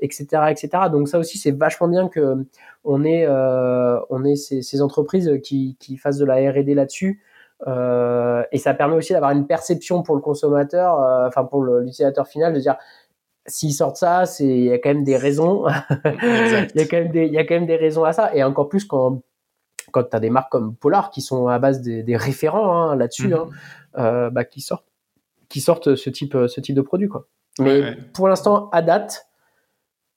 etc., etc. Donc ça aussi c'est vachement bien que on ait on ait ces, ces entreprises qui, qui fassent de la R&D là-dessus. Euh, et ça permet aussi d'avoir une perception pour le consommateur, enfin pour l'utilisateur final, de dire s'ils sortent ça, c'est il y a quand même des raisons. il y a quand même des il y a quand même des raisons à ça et encore plus quand quand tu as des marques comme Polar qui sont à base des, des référents hein, là-dessus, hein, mhm. euh, bah, qui sortent qui sortent ce type ce type de produit quoi. Mais pour l'instant à date,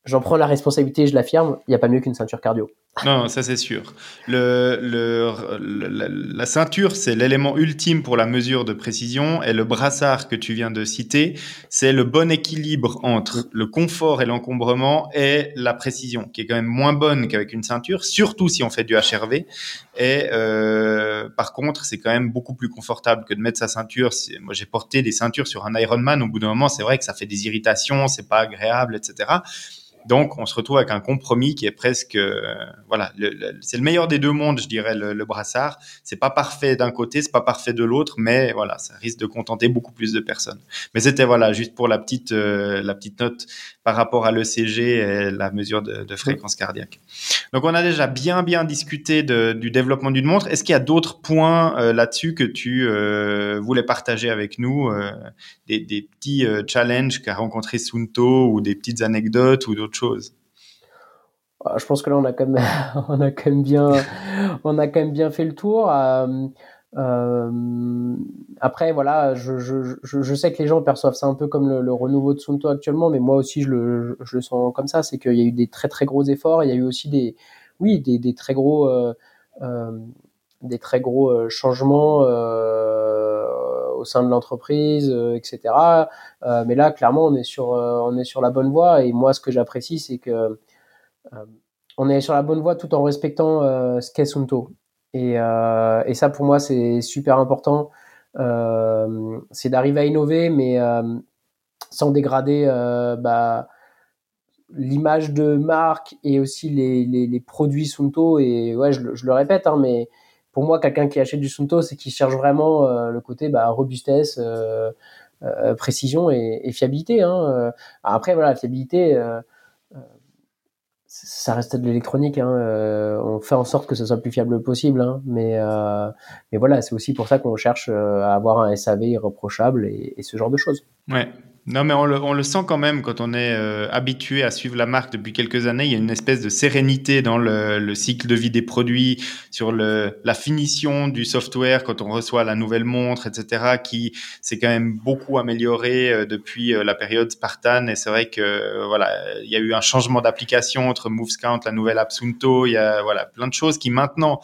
j'en prends la responsabilité, je l'affirme, il n'y a pas mieux qu'une ceinture cardio.
Non, ça c'est sûr. Le, le, la, ceinture, c'est l'élément ultime pour la mesure de précision et le brassard que tu viens de citer, c'est le bon équilibre entre le confort et l'encombrement et la précision, qui est quand même moins bonne qu'avec une ceinture, surtout si on fait du HRV. Et euh, par contre, c'est quand même beaucoup plus confortable que de mettre sa ceinture. Moi, j'ai porté des ceintures sur un Ironman. Au bout d'un moment, c'est vrai que ça fait des irritations, c'est pas agréable, etc. Donc, on se retrouve avec un compromis qui est presque, euh, voilà, c'est le meilleur des deux mondes, je dirais, le, le brassard. C'est pas parfait d'un côté, c'est pas parfait de l'autre, mais voilà, ça risque de contenter beaucoup plus de personnes. Mais c'était voilà, juste pour la petite, euh, la petite note par rapport à l'ECG et la mesure de, de, fréquence cardiaque. Donc, on a déjà bien, bien discuté de, du développement d'une montre. Est-ce qu'il y a d'autres points euh, là-dessus que tu voulais partager avec nous, des, des, petits challenges qu'a rencontré Sunto ou des petites anecdotes ou d'autres chose
ah, Je pense que là, on a quand même, bien, on a quand même bien fait le tour. Euh, euh, après, voilà, je, sais que les gens perçoivent ça un peu comme le, renouveau de Sunto actuellement, mais moi aussi, je le, sens comme ça. C'est qu'il y a eu des très très gros efforts. Il y a eu aussi des, oui, des, très gros, euh, des très gros changements au sein de l'entreprise, etc. mais là, clairement, on est sur, on est sur la bonne voie. Et moi, ce que j'apprécie, c'est que on est sur la bonne voie tout en respectant euh, ce qu'est Sunto. Et, euh, et, ça, pour moi, c'est super important. Euh, c'est d'arriver à innover, mais sans dégrader bah, l'image de marque et aussi les, les, produits Sunto. Et ouais, je, je le répète, hein, mais pour moi, quelqu'un qui achète du Sunto, c'est qu'il cherche vraiment le côté bah, robustesse, précision et, fiabilité. Hein. Après, voilà, fiabilité ça reste de l'électronique. Hein. Euh, on fait en sorte que ce soit le plus fiable possible. Hein. Mais, euh, mais voilà, c'est aussi pour ça qu'on cherche euh, à avoir un SAV irreprochable et, et ce genre de choses.
Ouais, non, mais on le, sent quand même quand on est euh, habitué à suivre la marque depuis quelques années. Il y a une espèce de sérénité dans le, cycle de vie des produits, sur le, la finition du software quand on reçoit la nouvelle montre, etc., qui s'est quand même beaucoup amélioré euh, depuis euh, la période Spartan. Et c'est vrai que voilà, il y a eu un changement d'application entre MoveScount, la nouvelle Absunto. Il y a voilà plein de choses qui maintenant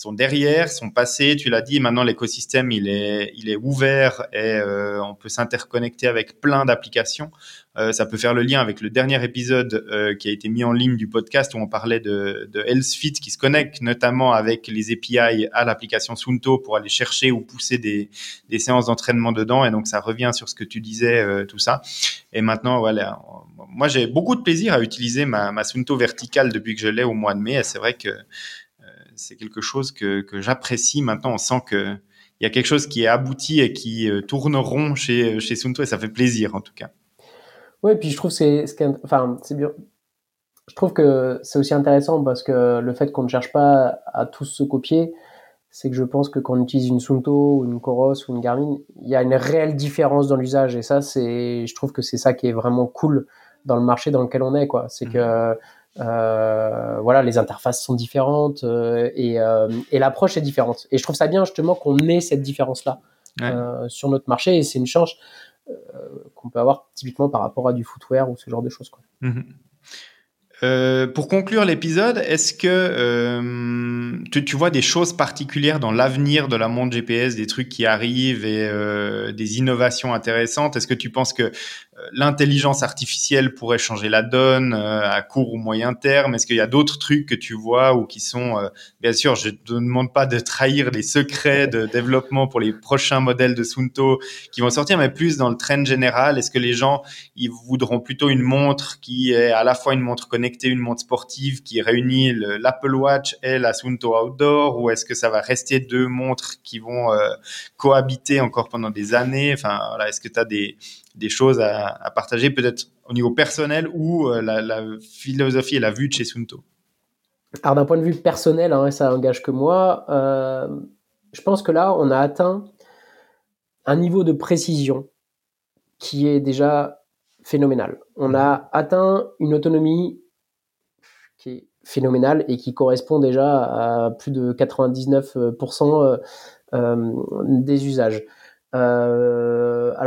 sont derrière, sont passés. Tu l'as dit, maintenant l'écosystème il est, il est ouvert et euh, on peut s'interconnecter avec plein d'applications. Euh, ça peut faire le lien avec le dernier épisode euh, qui a été mis en ligne du podcast où on parlait de, de HealthFit qui se connecte notamment avec les API à l'application Sunto pour aller chercher ou pousser des, des séances d'entraînement dedans. Et donc ça revient sur ce que tu disais, euh, tout ça. Et maintenant, voilà, moi j'ai beaucoup de plaisir à utiliser ma, ma Sunto verticale depuis que je l'ai au mois de mai. C'est vrai que c'est quelque chose que, que j'apprécie. Maintenant, on sent que il y a quelque chose qui est abouti et qui tourne rond chez, chez Sunto et ça fait plaisir en tout cas.
Oui, puis je trouve c'est, enfin, c'est bien. Je trouve que c'est aussi intéressant parce que le fait qu'on ne cherche pas à tous se copier, c'est que je pense que quand on utilise une Sunto ou une Coros ou une Garmin, il y a une réelle différence dans l'usage et ça, c'est, je trouve que c'est ça qui est vraiment cool dans le marché dans lequel on est, quoi. C'est mmh. que euh, voilà, les interfaces sont différentes euh, et, euh, et l'approche est différente. Et je trouve ça bien justement qu'on ait cette différence-là sur notre marché et c'est une chance. Qu'on peut avoir typiquement par rapport à du footwear ou ce genre de choses. Quoi.
Euh, pour conclure l'épisode, est-ce que euh, tu, vois des choses particulières dans l'avenir de la montre GPS, des trucs qui arrivent et des innovations intéressantes? Est-ce que tu penses que l'intelligence artificielle pourrait changer la donne euh, à court ou moyen terme? Est-ce qu'il y a d'autres trucs que tu vois ou qui sont, euh, bien sûr, je ne te demande pas de trahir les secrets de développement pour les prochains modèles de Sunto qui vont sortir, mais plus dans le trend général. Est-ce que les gens, ils voudront plutôt une montre qui est à la fois une montre connectée, une montre sportive qui réunit l'Apple Watch et la Sunto Outdoor, ou est-ce que ça va rester deux montres qui vont euh, cohabiter encore pendant des années? Est-ce que tu as des des choses à, partager, peut-être au niveau personnel ou euh, la, philosophie et la vue de chez Sunto
Alors d'un point de vue personnel, hein, ça engage que moi, euh, je pense que là, on a atteint un niveau de précision qui est déjà phénoménal. On a atteint une autonomie qui est phénoménale et qui correspond déjà à plus de 99% euh, des usages.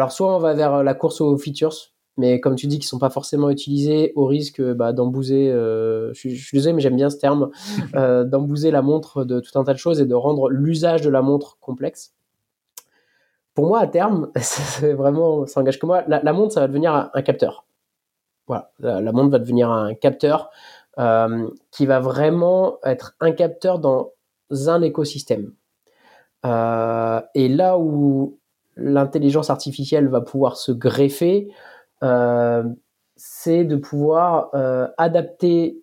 Alors soit on va vers la course aux features, mais comme tu dis, qui sont pas forcément utilisés au risque bah, d'embouser. Euh, je, suis désolé, mais j'aime bien ce terme, euh, d'embouser la montre de tout un tas de choses et de rendre l'usage de la montre complexe. Pour moi, à terme, c'est vraiment, ça engage que moi. La, montre, ça va devenir un, capteur. Voilà, la, montre va devenir un capteur euh, qui va vraiment être un capteur dans un écosystème. Euh, et là où l'intelligence artificielle va pouvoir se greffer, euh, c'est de pouvoir euh, adapter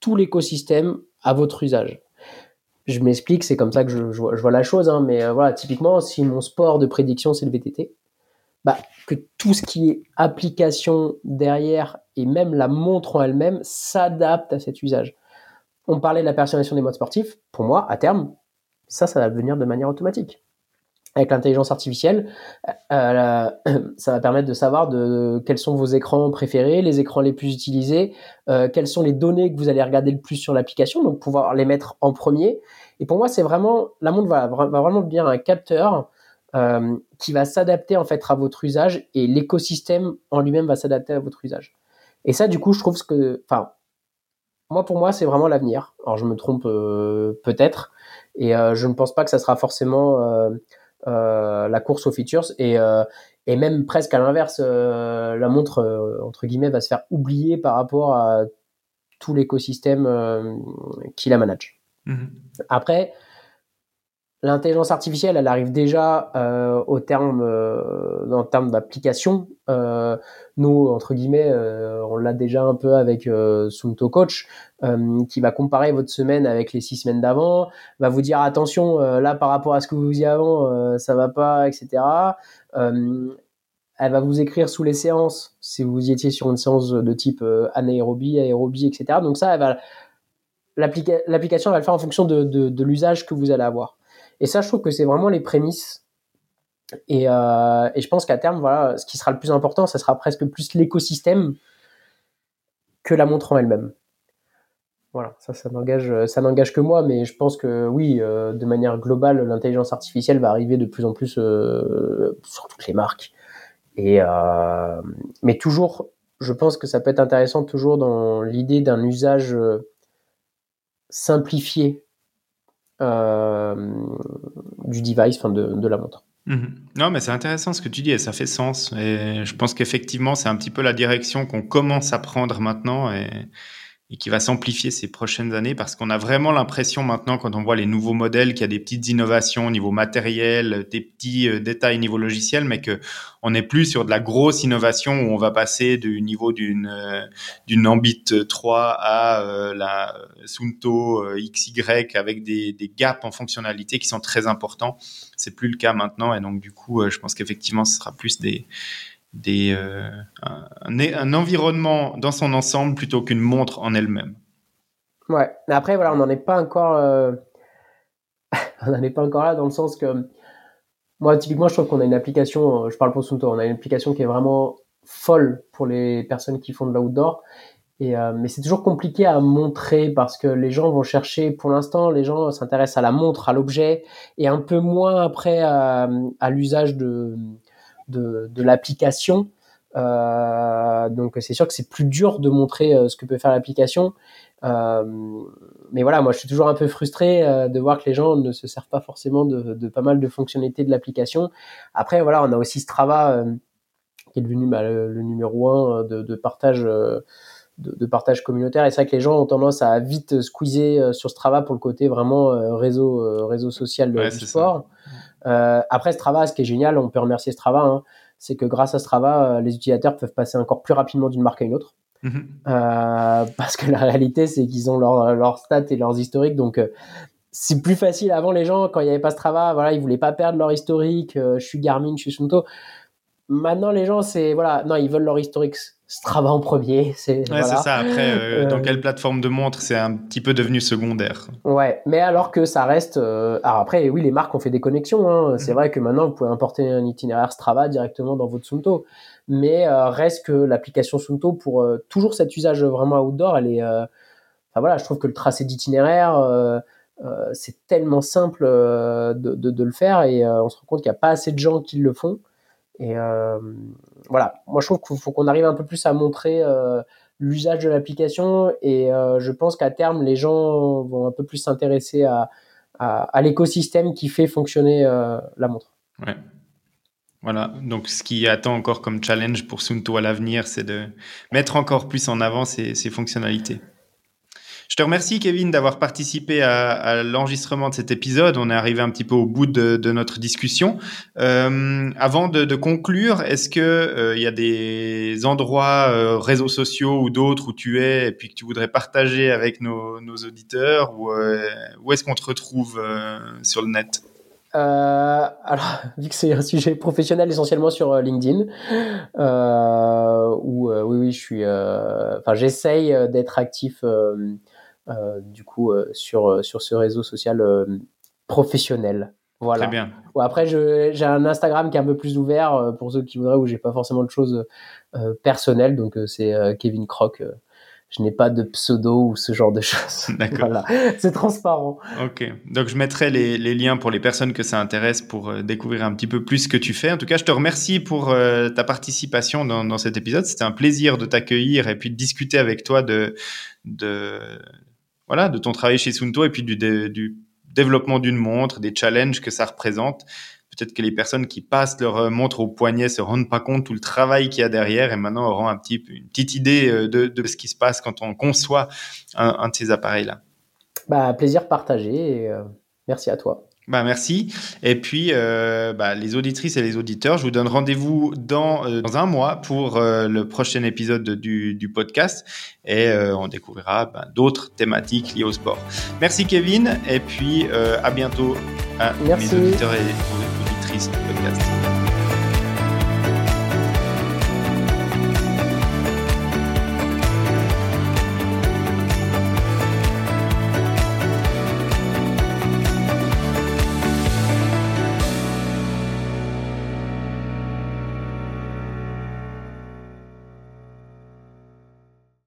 tout l'écosystème à votre usage. Je m'explique, c'est comme ça que je, vois, la chose, hein, mais euh, voilà, typiquement, si mon sport de prédiction c'est le VTT, bah, que tout ce qui est application derrière et même la montre en elle-même s'adapte à cet usage. On parlait de la personnalisation des modes sportifs. Pour moi, à terme, ça, ça va venir de manière automatique avec l'intelligence artificielle, euh, ça va permettre de savoir de, quels sont vos écrans préférés, les écrans les plus utilisés, euh, quelles sont les données que vous allez regarder le plus sur l'application, donc pouvoir les mettre en premier. Et pour moi, c'est vraiment la montre va, va vraiment devenir un capteur euh, qui va s'adapter en fait à votre usage et l'écosystème en lui-même va s'adapter à votre usage. Et ça, du coup, je trouve que, enfin, moi pour moi, c'est vraiment l'avenir. Alors je me trompe euh, peut-être, et euh, je ne pense pas que ça sera forcément euh, la course aux features et, euh, et même presque à l'inverse, euh, la montre entre guillemets va se faire oublier par rapport à tout l'écosystème qui la manage. Mhm. Après, L'intelligence artificielle, elle arrive déjà euh, au terme, euh, en termes d'application. Euh, nous, entre guillemets, euh, on l'a déjà un peu avec euh, Sunto Coach, qui va comparer votre semaine avec les six semaines d'avant, va vous dire attention, là par rapport à ce que vous faisiez avant, ça va pas, etc. elle va vous écrire sous les séances si vous étiez sur une séance de type anaérobie, aérobie, etc. Donc ça, l'application va le faire en fonction de, de, de l'usage que vous allez avoir. Et ça, je trouve que c'est vraiment les prémices. Et, euh, et je pense qu'à terme, voilà, ce qui sera le plus important, ça sera presque plus l'écosystème que la montre en elle-même. Voilà, ça, ça n'engage, ça n'engage que moi, mais je pense que oui, euh, de manière globale, l'intelligence artificielle va arriver de plus en plus euh, sur toutes les marques. Et mais toujours, je pense que ça peut être intéressant toujours dans l'idée d'un usage simplifié du device, enfin de, de la montre.
Mhm. Non, mais c'est intéressant ce que tu dis et ça fait sens. Et je pense qu'effectivement, c'est un petit peu la direction qu'on commence à prendre maintenant et, et qui va s'amplifier ces prochaines années parce qu'on a vraiment l'impression maintenant, quand on voit les nouveaux modèles, qu'il y a des petites innovations au niveau matériel, des petits euh, détails au niveau logiciel, mais que on n'est plus sur de la grosse innovation où on va passer du niveau d'une euh, d'une Ambit 3 à euh, la Sunto XY avec des, des gaps en fonctionnalité qui sont très importants. C'est plus le cas maintenant et donc du coup, je pense qu'effectivement, ce sera plus des des, euh, un, environnement dans son ensemble plutôt qu'une montre en elle-même.
Ouais, mais après, voilà, on n'en est pas encore. Euh, on n'en est pas encore là dans le sens que. Moi, typiquement, je trouve qu'on a une application, euh, je parle pour Sunto, on a une application qui est vraiment folle pour les personnes qui font de l'outdoor. Et, mais c'est toujours compliqué à montrer parce que les gens vont chercher, pour l'instant, les gens s'intéressent à la montre, à l'objet, et un peu moins après à l'usage de, de, l'application. Euh, donc c'est sûr que c'est plus dur de montrer euh, ce que peut faire l'application. Euh, mais voilà, moi je suis toujours un peu frustré de voir que les gens ne se servent pas forcément de, pas mal de fonctionnalités de l'application. Après voilà, on a aussi Strava qui est devenu bah, le, numéro un de, partage. De, partage communautaire et c'est vrai que les gens ont tendance à vite squeezer sur Strava pour le côté vraiment réseau réseau social du sport. Euh, après Strava, ce qui est génial, on peut remercier Strava, hein, c'est que grâce à Strava, euh, les utilisateurs peuvent passer encore plus rapidement d'une marque à une autre. Mhm. Euh, parce que la réalité, c'est qu'ils ont leurs leur stats et leurs historiques, donc c'est plus facile. Avant, les gens, quand il n'y avait pas Strava, voilà, ils voulaient pas perdre leur historique. je suis Garmin, je suis Sunto. Maintenant, les gens, c'est voilà, non, ils veulent leur historique Strava en premier.
C'est ouais, ça. Après, euh, dans euh, quelle plateforme de montre, c'est un petit peu devenu secondaire.
Ouais, mais alors que ça reste. Euh, alors après, oui, les marques ont fait des connexions. Hein. C'est mhm. vrai que maintenant, vous pouvez importer un itinéraire Strava directement dans votre Sunto. Mais reste que l'application Sunto, pour toujours cet usage vraiment outdoor, elle est. Enfin voilà, je trouve que le tracé d'itinéraire. c'est tellement simple de, de, de, le faire et on se rend compte qu'il n'y a pas assez de gens qui le font. Et euh, voilà, moi je trouve qu'il faut qu'on arrive un peu plus à montrer euh, l'usage de l'application et euh, je pense qu'à terme les gens vont un peu plus s'intéresser à, à, l'écosystème qui fait fonctionner la montre.
Ouais. Voilà, donc ce qui attend encore comme challenge pour Sunto à l'avenir, c'est de mettre encore plus en avant ces, ces fonctionnalités. Je te remercie, Kevin, d'avoir participé à, l'enregistrement de cet épisode. On est arrivé un petit peu au bout de, notre discussion. Euh, avant de, conclure, est-ce que euh, il y a des endroits, euh, réseaux sociaux ou d'autres où tu es et puis que tu voudrais partager avec nos, auditeurs ou où est-ce qu'on te retrouve sur le net?
Alors, vu que c'est un sujet professionnel essentiellement sur LinkedIn, où oui, oui, je suis, enfin, j'essaye d'être actif euh, du coup euh, sur, euh, sur ce réseau social professionnel. Voilà.
Très bien.
après, j'ai un Instagram qui est un peu plus ouvert pour ceux qui voudraient, où j'ai pas forcément de choses personnelles. Donc, c'est Kevin Croc. je n'ai pas de pseudo ou ce genre de choses. D'accord. Voilà. C'est transparent.
Ok. Donc, je mettrai les, les, liens pour les personnes que ça intéresse pour découvrir un petit peu plus ce que tu fais. En tout cas, je te remercie pour ta participation dans, dans cet épisode. C'était un plaisir de t'accueillir et puis de discuter avec toi de, de voilà, de ton travail chez Sunto et puis du, développement d'une montre, des challenges que ça représente. Peut-être que les personnes qui passent leur euh, montre au poignet se rendent pas compte tout le travail qu'il y a derrière et maintenant auront un petit, une petite idée euh, de, de ce qui se passe quand on conçoit un, de ces appareils-là.
Bah, plaisir partagé et euh, merci à toi.
Bah merci. Et puis, euh, bah, les auditrices et les auditeurs, je vous donne rendez-vous dans, euh, dans un mois pour euh, le prochain épisode du, du podcast et on découvrira bah, d'autres thématiques liées au sport. Merci Kevin et puis à bientôt à
merci.
mes auditeurs et auditrices du podcast.